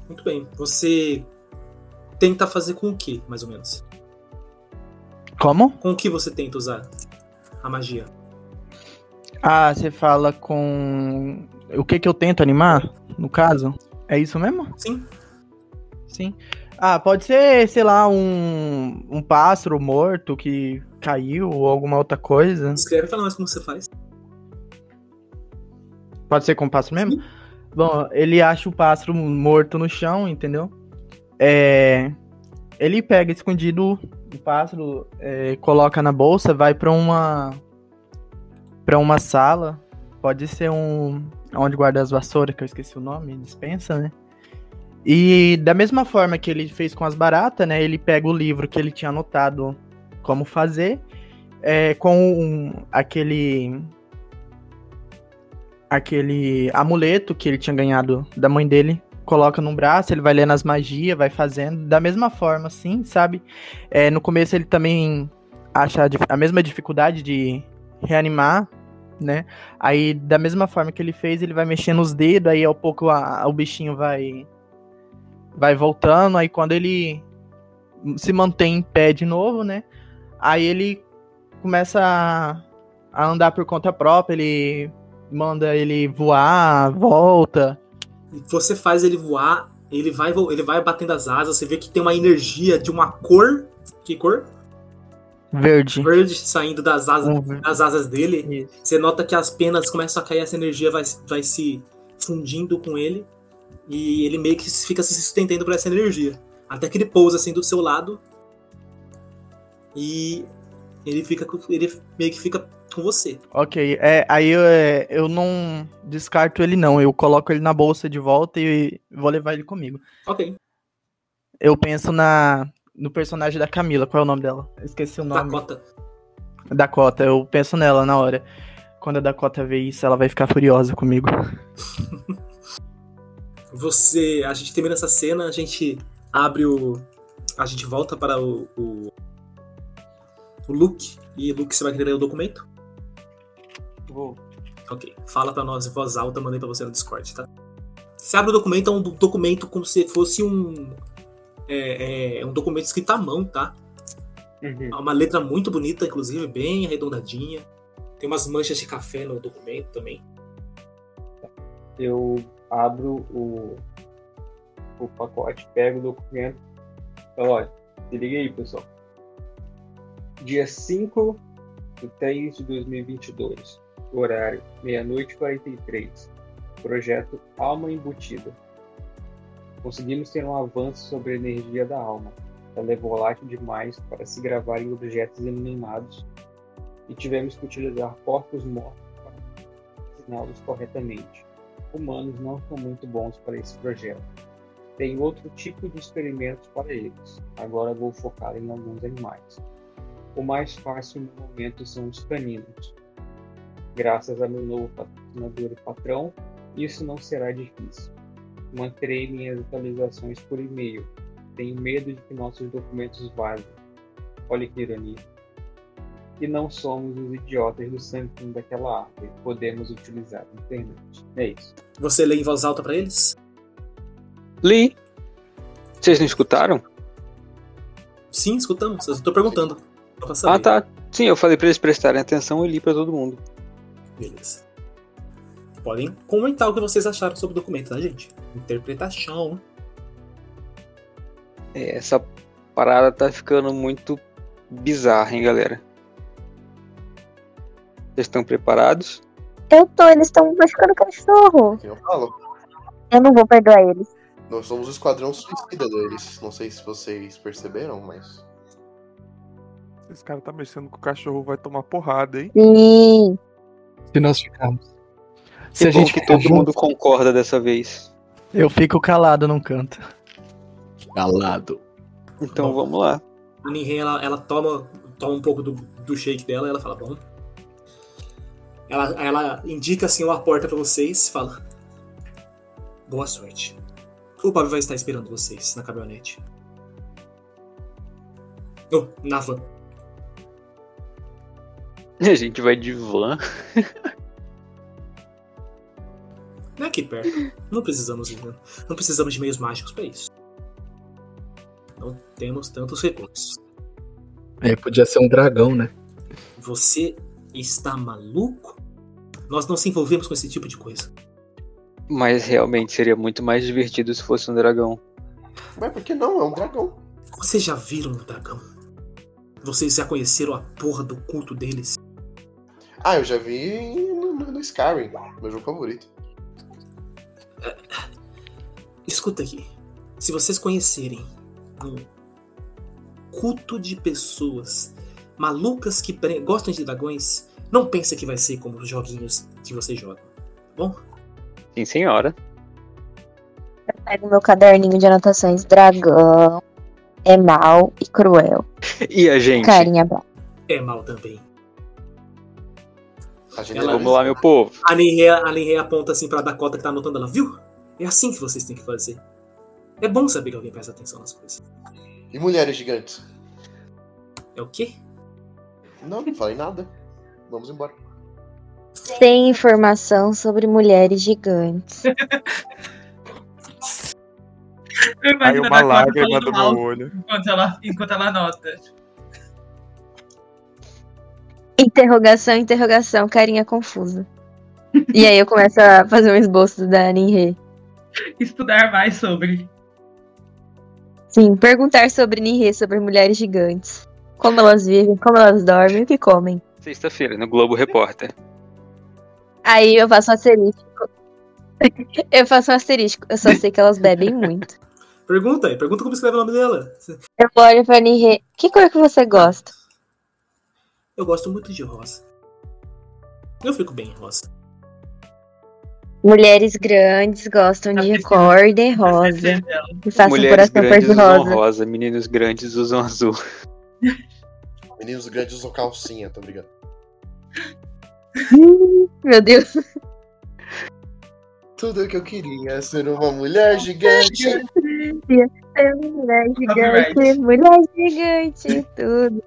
Muito bem. Você tenta fazer com o que, mais ou menos? Como? Com o que você tenta usar a magia? Ah, você fala com o que que eu tento animar, no caso? É isso mesmo? Sim. Sim. Ah, pode ser, sei lá, um, um pássaro morto que caiu ou alguma outra coisa. Escreve pra nós como você faz. Pode ser com o pássaro mesmo? Bom, ele acha o pássaro morto no chão, entendeu? É, ele pega escondido o pássaro, é, coloca na bolsa, vai pra uma para uma sala. Pode ser um onde guarda as vassouras, que eu esqueci o nome, dispensa, né? E da mesma forma que ele fez com as baratas, né? Ele pega o livro que ele tinha anotado como fazer, é, com um, aquele aquele amuleto que ele tinha ganhado da mãe dele, coloca no braço, ele vai lendo as magias, vai fazendo da mesma forma, assim, sabe? É, no começo ele também acha a, a mesma dificuldade de reanimar, né? Aí da mesma forma que ele fez, ele vai mexendo os dedos, aí ao pouco a- o bichinho vai vai voltando, aí quando ele se mantém em pé de novo, né? Aí ele começa a, a andar por conta própria, ele manda ele voar, volta. Você faz ele voar, ele vai, ele vai batendo as asas, você vê que tem uma energia de uma cor. Que cor? Verde. Verde saindo das asas, Um ver- das asas dele. Isso. Você nota que as penas começam a cair, essa energia vai, vai se fundindo com ele. E ele meio que fica se sustentando por essa energia. Até que ele pousa assim do seu lado. E ele fica ele meio que fica com você. Ok, é, aí eu, é, eu não descarto ele não, eu coloco ele na bolsa de volta e vou levar ele comigo. Ok. Eu penso na no personagem da Camila, qual é o nome dela? Esqueci o nome. Dakota. Dakota, eu penso nela na hora. Quando a Dakota ver isso, ela vai ficar furiosa comigo. Você. A gente termina essa cena, a gente abre o. A gente volta para o. O, o Luke. E Luke, você vai querer ler o documento? Vou. Ok. Fala pra nós em voz alta, mandei pra você no Discord, tá? Você abre o documento, é um do- documento como se fosse um. É, é um documento escrito à mão, tá? Uhum. É uma letra muito bonita, inclusive, bem arredondadinha. Tem umas manchas de café no documento também. Eu abro o, o pacote, pego o documento. Olha, se liga aí, pessoal. Dia 5 de 3 de 2022, horário meia-noite e 43. Projeto Alma Embutida. Conseguimos ter um avanço sobre a energia da alma. Ela é volátil demais para se gravar em objetos inanimados e tivemos que utilizar corpos mortos para ensiná-los corretamente humanos não são muito bons para esse projeto. Tem outro tipo de experimentos para eles. Agora vou focar em alguns animais. O mais fácil no momento são os caninos. Graças a meu novo patrocinador e patrão, isso não será difícil. Manterei minhas atualizações por e-mail. Tenho medo de que nossos documentos vazem. Olha que ironia. E não somos os idiotas do santinho daquela árvore. Podemos utilizar a internet. É isso. Você lê em voz alta pra eles? Li. Vocês não escutaram? Sim, escutamos. Eu tô perguntando. Ah, tá. Sim, eu falei pra eles prestarem atenção e li pra todo mundo. Beleza. Podem comentar o que vocês acharam sobre o documento, tá, gente? Interpretação. É, essa parada tá ficando muito bizarra, hein, galera? Vocês estão preparados? Eu tô, eles estão machucando o cachorro. Quem eu falo? Eu não vou perdoar eles. Nós somos o esquadrão suicida deles. Não sei se vocês perceberam, mas. Esse cara tá mexendo com o cachorro, vai tomar porrada, hein? Sim. Se nós ficarmos. Se a bom gente que todo junto, mundo concorda dessa vez. Eu fico calado num canto. calado. Então Bom. vamos lá. A Ninhen, ela, ela toma, toma um pouco do, do shake dela e ela fala, bom. Ela, ela indica assim uma porta pra vocês e fala: Boa sorte. O Pablo vai estar esperando vocês na caminhonete. Oh, na van. A gente vai de van. Não é aqui perto. Não precisamos, não precisamos de meios mágicos pra isso. Não temos tantos recursos. É, podia ser um dragão, né? Você está maluco? Nós não se envolvemos com esse tipo de coisa. Mas realmente seria muito mais divertido se fosse um dragão. Mas por que não? É um dragão. Vocês já viram o dragão? Vocês já conheceram a porra do culto deles? Ah, eu já vi no, no, no Skyrim, meu jogo favorito. Escuta aqui. Se vocês conhecerem um culto de pessoas malucas que gostam de dragões, não pense que vai ser como os joguinhos que vocês jogam. Tá bom? Sim, senhora. Pego meu caderninho de anotações. Dragão é mau e cruel. E a gente? Carinha brava. É mal também. A gente Ela- Vamos lá, meu povo. A Ninhe, a aponta assim pra Dakota que tá anotando ela, viu? É assim que vocês têm que fazer. É bom saber que alguém presta atenção nas coisas. E mulheres gigantes? É o quê? Não, não falei nada. Vamos embora. Sem informação sobre mulheres gigantes. Aí uma lágrima do meu olho. enquanto ela, enquanto ela anota. Interrogação, interrogação, carinha confusa. E aí eu começo a fazer um esboço da Ninhe. Estudar mais sobre. Sim, perguntar sobre Ninhe, sobre mulheres gigantes. Como elas vivem, como elas dormem, o que comem. Sexta-feira, no Globo Repórter. Aí eu faço um asterístico. eu faço um asterístico. Eu só sei que elas bebem muito. Pergunta aí, pergunta como escreve o nome dela. Eu olho pra Ninhe. Que cor que você gosta? Eu gosto muito de rosa. Eu fico bem em rosa. Mulheres grandes gostam de cor de rosa. E faço um Mulheres coração grandes usam cor-de-rosa. rosa, meninos grandes usam azul. Meninos grandes usam calcinha, tô brincando. Meu Deus. Tudo que eu queria é ser uma mulher gigante. É mulher gigante, mulher gigante, tudo.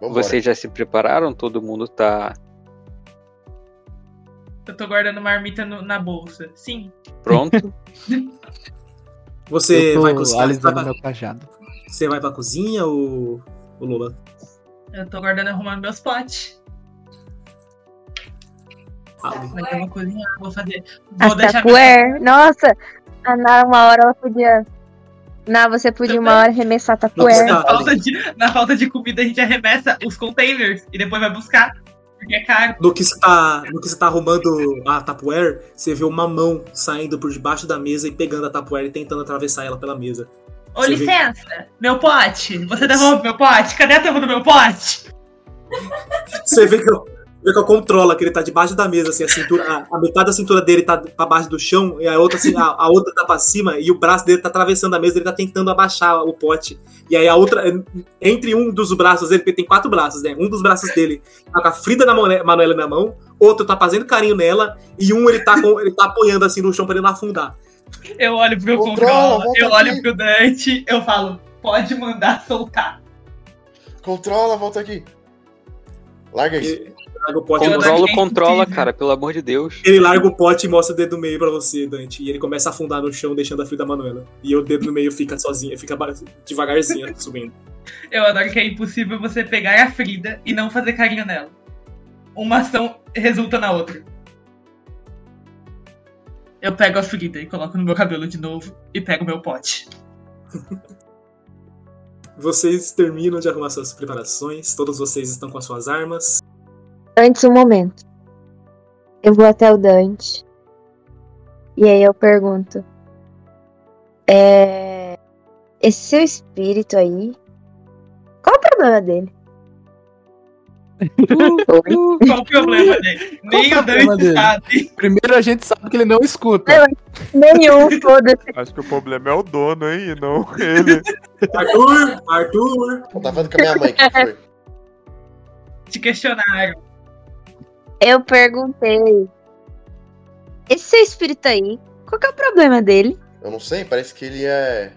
Vambora. Vocês já se prepararam? Todo mundo tá Eu tô guardando marmita no- na bolsa. Sim. pronto? Você vai cozinhar? Vai, meu pra, cajado. você vai pra cozinha ou, ou Lula? Eu tô guardando arrumando meus potes. Ah, eu vou cozinhar, vou fazer. A Vou deixar. Nossa, a Ná, uma hora ela podia. Ná, você podia uma hora arremessar Na tá- falta, de, na falta de comida, a gente arremessa os containers e depois vai buscar. Porque é caro. No que você tá, no que você tá arrumando a Tupperware, você vê uma mão saindo por debaixo da mesa e pegando a Tupperware e tentando atravessar ela pela mesa. Ô, Você vê- licença, meu pote. Você devolve meu pote? Cadê a tampa do meu pote? Você vê que eu, vê que eu controlo, que ele tá debaixo da mesa, assim, a cintura, a, a metade da cintura dele tá pra baixo do chão, e a outra, assim, a, a outra tá pra cima, e o braço dele tá atravessando a mesa, ele tá tentando abaixar o pote. E aí a outra, entre um dos braços dele, porque ele tem quatro braços, né? Um dos braços dele tá com a Frida da Mone- Manuela na mão, outro tá fazendo carinho nela, e um ele tá, com, ele tá apoiando assim no chão pra ele não afundar. Eu olho pro Controla, controle, volta eu olho aqui. pro Dante, eu falo, pode mandar soltar. Controla, volta aqui. Larga isso. Larga o pote e mostra- Controla, cara, pelo amor de Deus. Ele larga o pote e mostra o dedo no meio pra você, Dante. E ele começa a afundar no chão, deixando a Frida Manuela. E o dedo no meio fica sozinho, fica devagarzinho subindo. Eu adoro que é impossível você pegar a Frida e não fazer carinho nela. Uma ação resulta na outra. Eu pego a Frida e coloco no meu cabelo de novo e pego meu pote. Vocês terminam de arrumar suas preparações, todos vocês estão com as suas armas. Antes, um momento. Eu vou até o Dante. E aí eu pergunto. É. Esse seu espírito aí. Qual o problema dele? Qual o problema dele? Nem o Dante sabe. Primeiro a gente sabe que ele não escuta. Eu- Nenhum, foda-se. Acho que o problema é o dono aí, e não ele. Arthur, Arthur. Eu tava falando com a minha mãe, o que foi? Te questionaram. Eu perguntei. Esse seu espírito aí, qual que é o problema dele? Eu não sei, parece que ele é.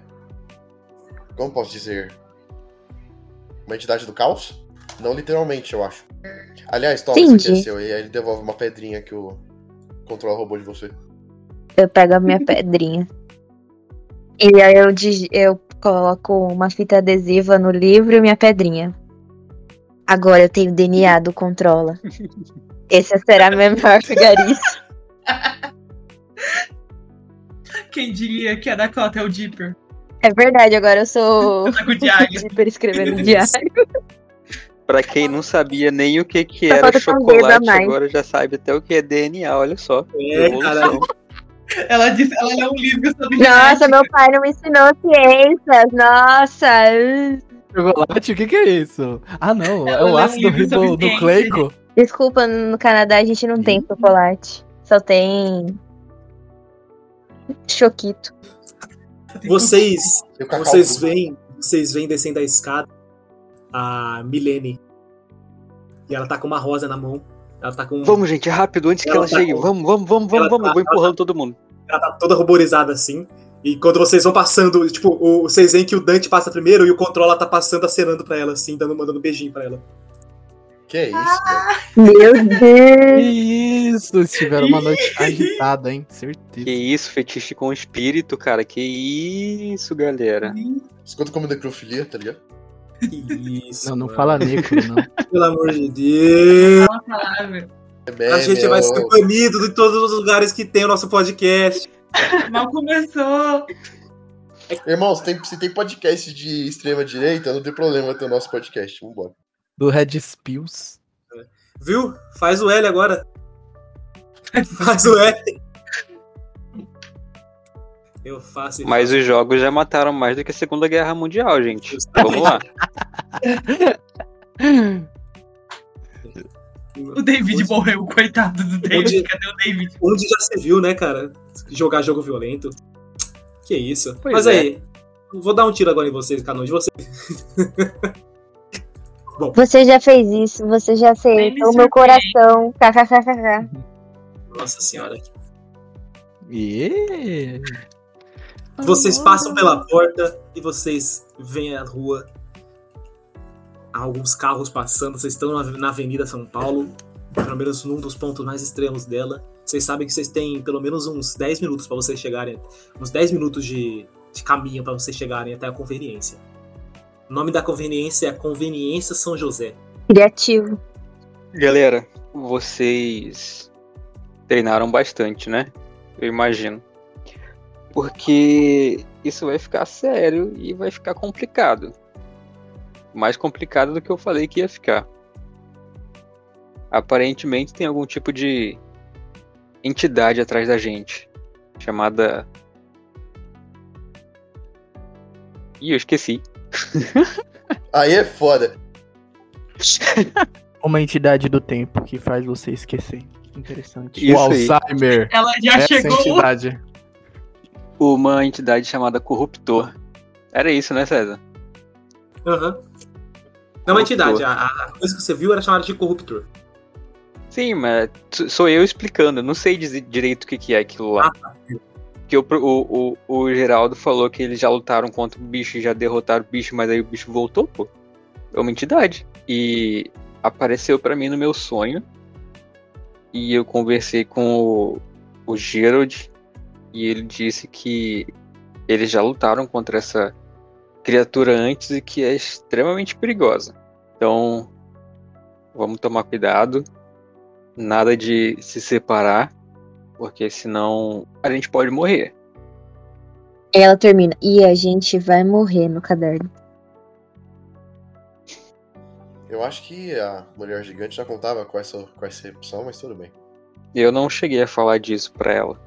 Como posso dizer? Uma entidade do caos? Não literalmente, eu acho. Aliás, toma, isso aqui é seu. E aí ele devolve uma pedrinha que o controla roubou de você. Eu pego a minha pedrinha. E aí eu, dig- eu coloco uma fita adesiva no livro e minha pedrinha. Agora eu tenho o DNA do controla. Esse será meu maior vigarice. Quem diria que a Dakota é o Dipper? É verdade, agora eu sou Tá com o diário. super escrevendo diário. Pra quem não sabia nem o que, que Só era chocolate, agora já sabe até o que é DNA, olha só. É. Ela disse, ela leu um livro sobre Nossa, genética. meu pai não me ensinou ciências. Nossa. Chocolate, o que que é isso? Ah, não, é Ela o leu um ácido livro sobre ribonucleico. Desculpa, no Canadá a gente não tem chocolate. Só tem. Choquito. Vocês, vocês veem, vocês veem descendo a escada a Milene. E ela tá com uma rosa na mão. Ela tá com. Vamos, gente, rápido, antes que Ela ela tá chegue. com- Vamos, vamos, vamos, Ela vamos, vamos. tá- Eu vou empurrando todo mundo. Ela tá toda ruborizada assim. E quando vocês vão passando, tipo, o, vocês veem que o Dante passa primeiro e o Controla tá passando, acenando pra ela, assim, dando, mandando beijinho pra ela. Que é isso, Ah? Meu Que Deus. isso, eles tiveram uma noite agitada, hein? Que Certeza. isso, fetiche com espírito, cara. Que isso, galera. Escuta como necrofilia, tá ligado? Que Isso. Não, não mano. fala necro, não. Pelo amor de Deus. Fala a palavra. É A gente vai ser banido de todos os lugares que tem o nosso podcast. Mal começou. Irmãos, tem, se tem podcast de extrema direita, não tem problema ter o nosso podcast. Vambora. Do Red Spills. Viu? Faz o L agora. Faz o L. Eu faço Mas faço. os jogos já mataram mais do que a Segunda Guerra Mundial, gente. Vamos lá. O David Onde- morreu, coitado do David. Onde- Cadê o David? Onde já se viu, né, cara? Jogar jogo violento. Que isso. Pois Mas é. aí, vou dar um tiro agora em vocês, cada um de vocês. Você já fez isso, você já acertou o meu coração. KKKKK. Nossa senhora. Yeah. Vocês passam pela porta e vocês veem a rua. Há alguns carros passando. Vocês estão na, na Avenida São Paulo, pelo menos num dos pontos mais extremos dela. Vocês sabem que vocês têm pelo menos uns 10 minutos para vocês chegarem. Uns 10 minutos de, de caminho para vocês chegarem até a conveniência. O nome da conveniência é Conveniência São José. Criativo. Galera, vocês treinaram bastante, né? Eu imagino. Porque isso vai ficar sério e vai ficar complicado. Mais complicado do que eu falei que ia ficar. Aparentemente tem algum tipo de entidade atrás da gente. Chamada. Ih, eu esqueci. Aí é foda. Uma entidade do tempo que faz você esquecer. Interessante. Isso o aí. Alzheimer. Ela já Essa chegou. entidade. Uma entidade chamada Corruptor. Era isso, né, César? Aham. Não é uma entidade. A, a coisa que você viu era chamada de corruptor. Sim, mas sou eu explicando, não sei dizer direito o que, que é aquilo lá. Que o, o, o, o Geraldo falou que eles já lutaram contra o bicho e já derrotaram o bicho, mas aí o bicho voltou, pô. É uma entidade. E apareceu pra mim no meu sonho. E eu conversei com o, o Gerald e ele disse que eles já lutaram contra essa criatura antes e que é extremamente perigosa. Então, vamos tomar cuidado. Nada de se separar, porque senão a gente pode morrer. Ela termina. E a gente vai morrer no caderno. Eu acho que a mulher gigante já contava com essa, com essa opção, mas tudo bem. Eu não cheguei a falar disso pra ela.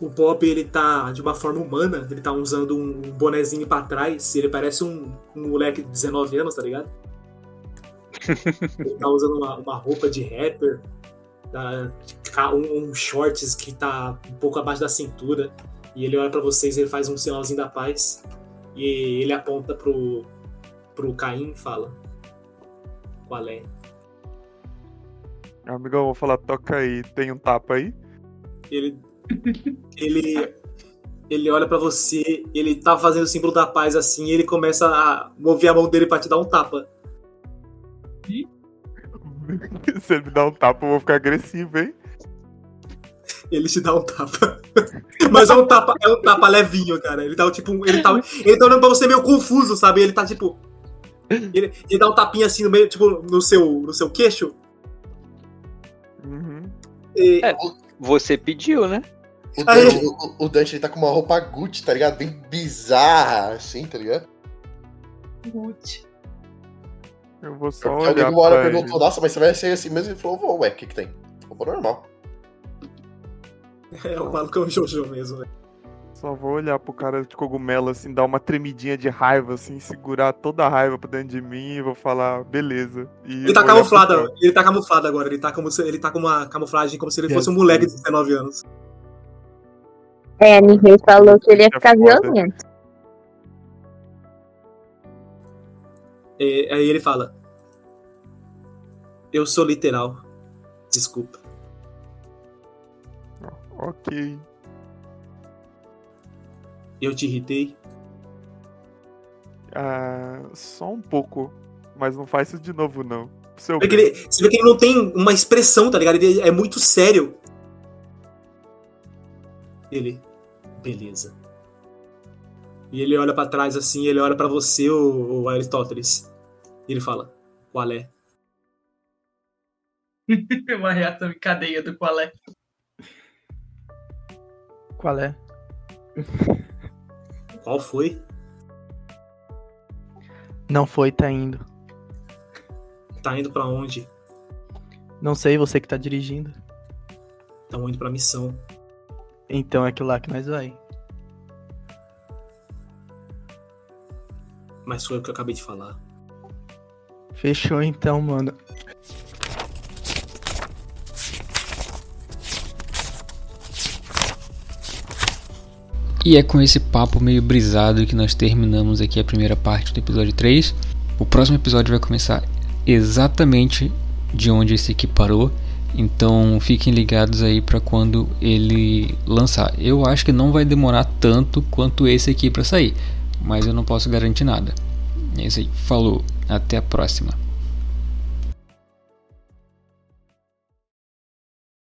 O Bob, ele tá de uma forma humana, ele tá usando um bonezinho pra trás, ele parece um, um moleque de 19 anos, tá ligado? Ele tá usando uma, uma roupa de rapper, um, um shorts que tá um pouco abaixo da cintura. E ele olha pra vocês, ele faz um sinalzinho da paz. E ele aponta pro, pro Caim e fala: Qual é? Amigão, eu vou falar, toca aí, tem um tapa aí? Ele. Ele. Ele olha pra você, ele tá fazendo o símbolo da paz assim, e ele começa a mover a mão dele pra te dar um tapa. Se ele me dar um tapa, eu vou ficar agressivo, hein? Ele te dá um tapa. Mas é um tapa, é um tapa levinho, cara. Ele tá tipo. Ele tá, ele tá olhando pra você meio confuso, sabe? Ele tá tipo. Ele, ele dá um tapinha assim no meio, tipo, no seu, no seu queixo. Uhum. E, É. Você pediu, né? O Aí- Dante, o, o Dante ele tá com uma roupa Gucci, tá ligado? Bem bizarra, assim, tá ligado? Gucci. Eu vou só Porque alguém olhar uma hora perguntou, nossa, mas você vai ser assim mesmo? Ele falou, ué, o que que tem? Roupa normal. é o maluco é um Jojo mesmo, velho. Só vou olhar pro cara de cogumelo, assim, dar uma tremidinha de raiva, assim, segurar toda a raiva pra dentro de mim e vou falar, beleza. E Ele tá vou olhar camuflado, ele tá camuflado agora. Ele tá, como se, ele tá com uma camuflagem como se ele fosse um moleque de 19 anos. É, ninguém falou que ele ia É ficar foda. violento. E, aí ele fala: Eu sou literal. Desculpa. Ok. Eu te irritei. Ah, só um pouco. Mas não faz isso de novo, não. Seu Você vê, que bem. ele, você vê que ele não tem uma expressão, tá ligado? Ele é muito sério. Ele. Beleza. E ele olha pra trás assim, ele olha pra você, o, o Aristóteles. E ele fala: Qual é? Uma reação em cadeia do qual é. Qual é? Qual foi? Não foi, tá indo. Tá indo pra onde? Não sei, você que tá dirigindo. Estão indo pra missão. Então é aquilo lá que nós vai. Mas foi o que eu acabei de falar. Fechou então, mano. E é com esse papo meio brisado que nós terminamos aqui a primeira parte do episódio 3. O próximo episódio vai começar exatamente de onde esse aqui parou. Então fiquem ligados aí para quando ele lançar. Eu acho que não vai demorar tanto quanto esse aqui para sair, mas eu não posso garantir nada. É isso aí. Falou, até a próxima.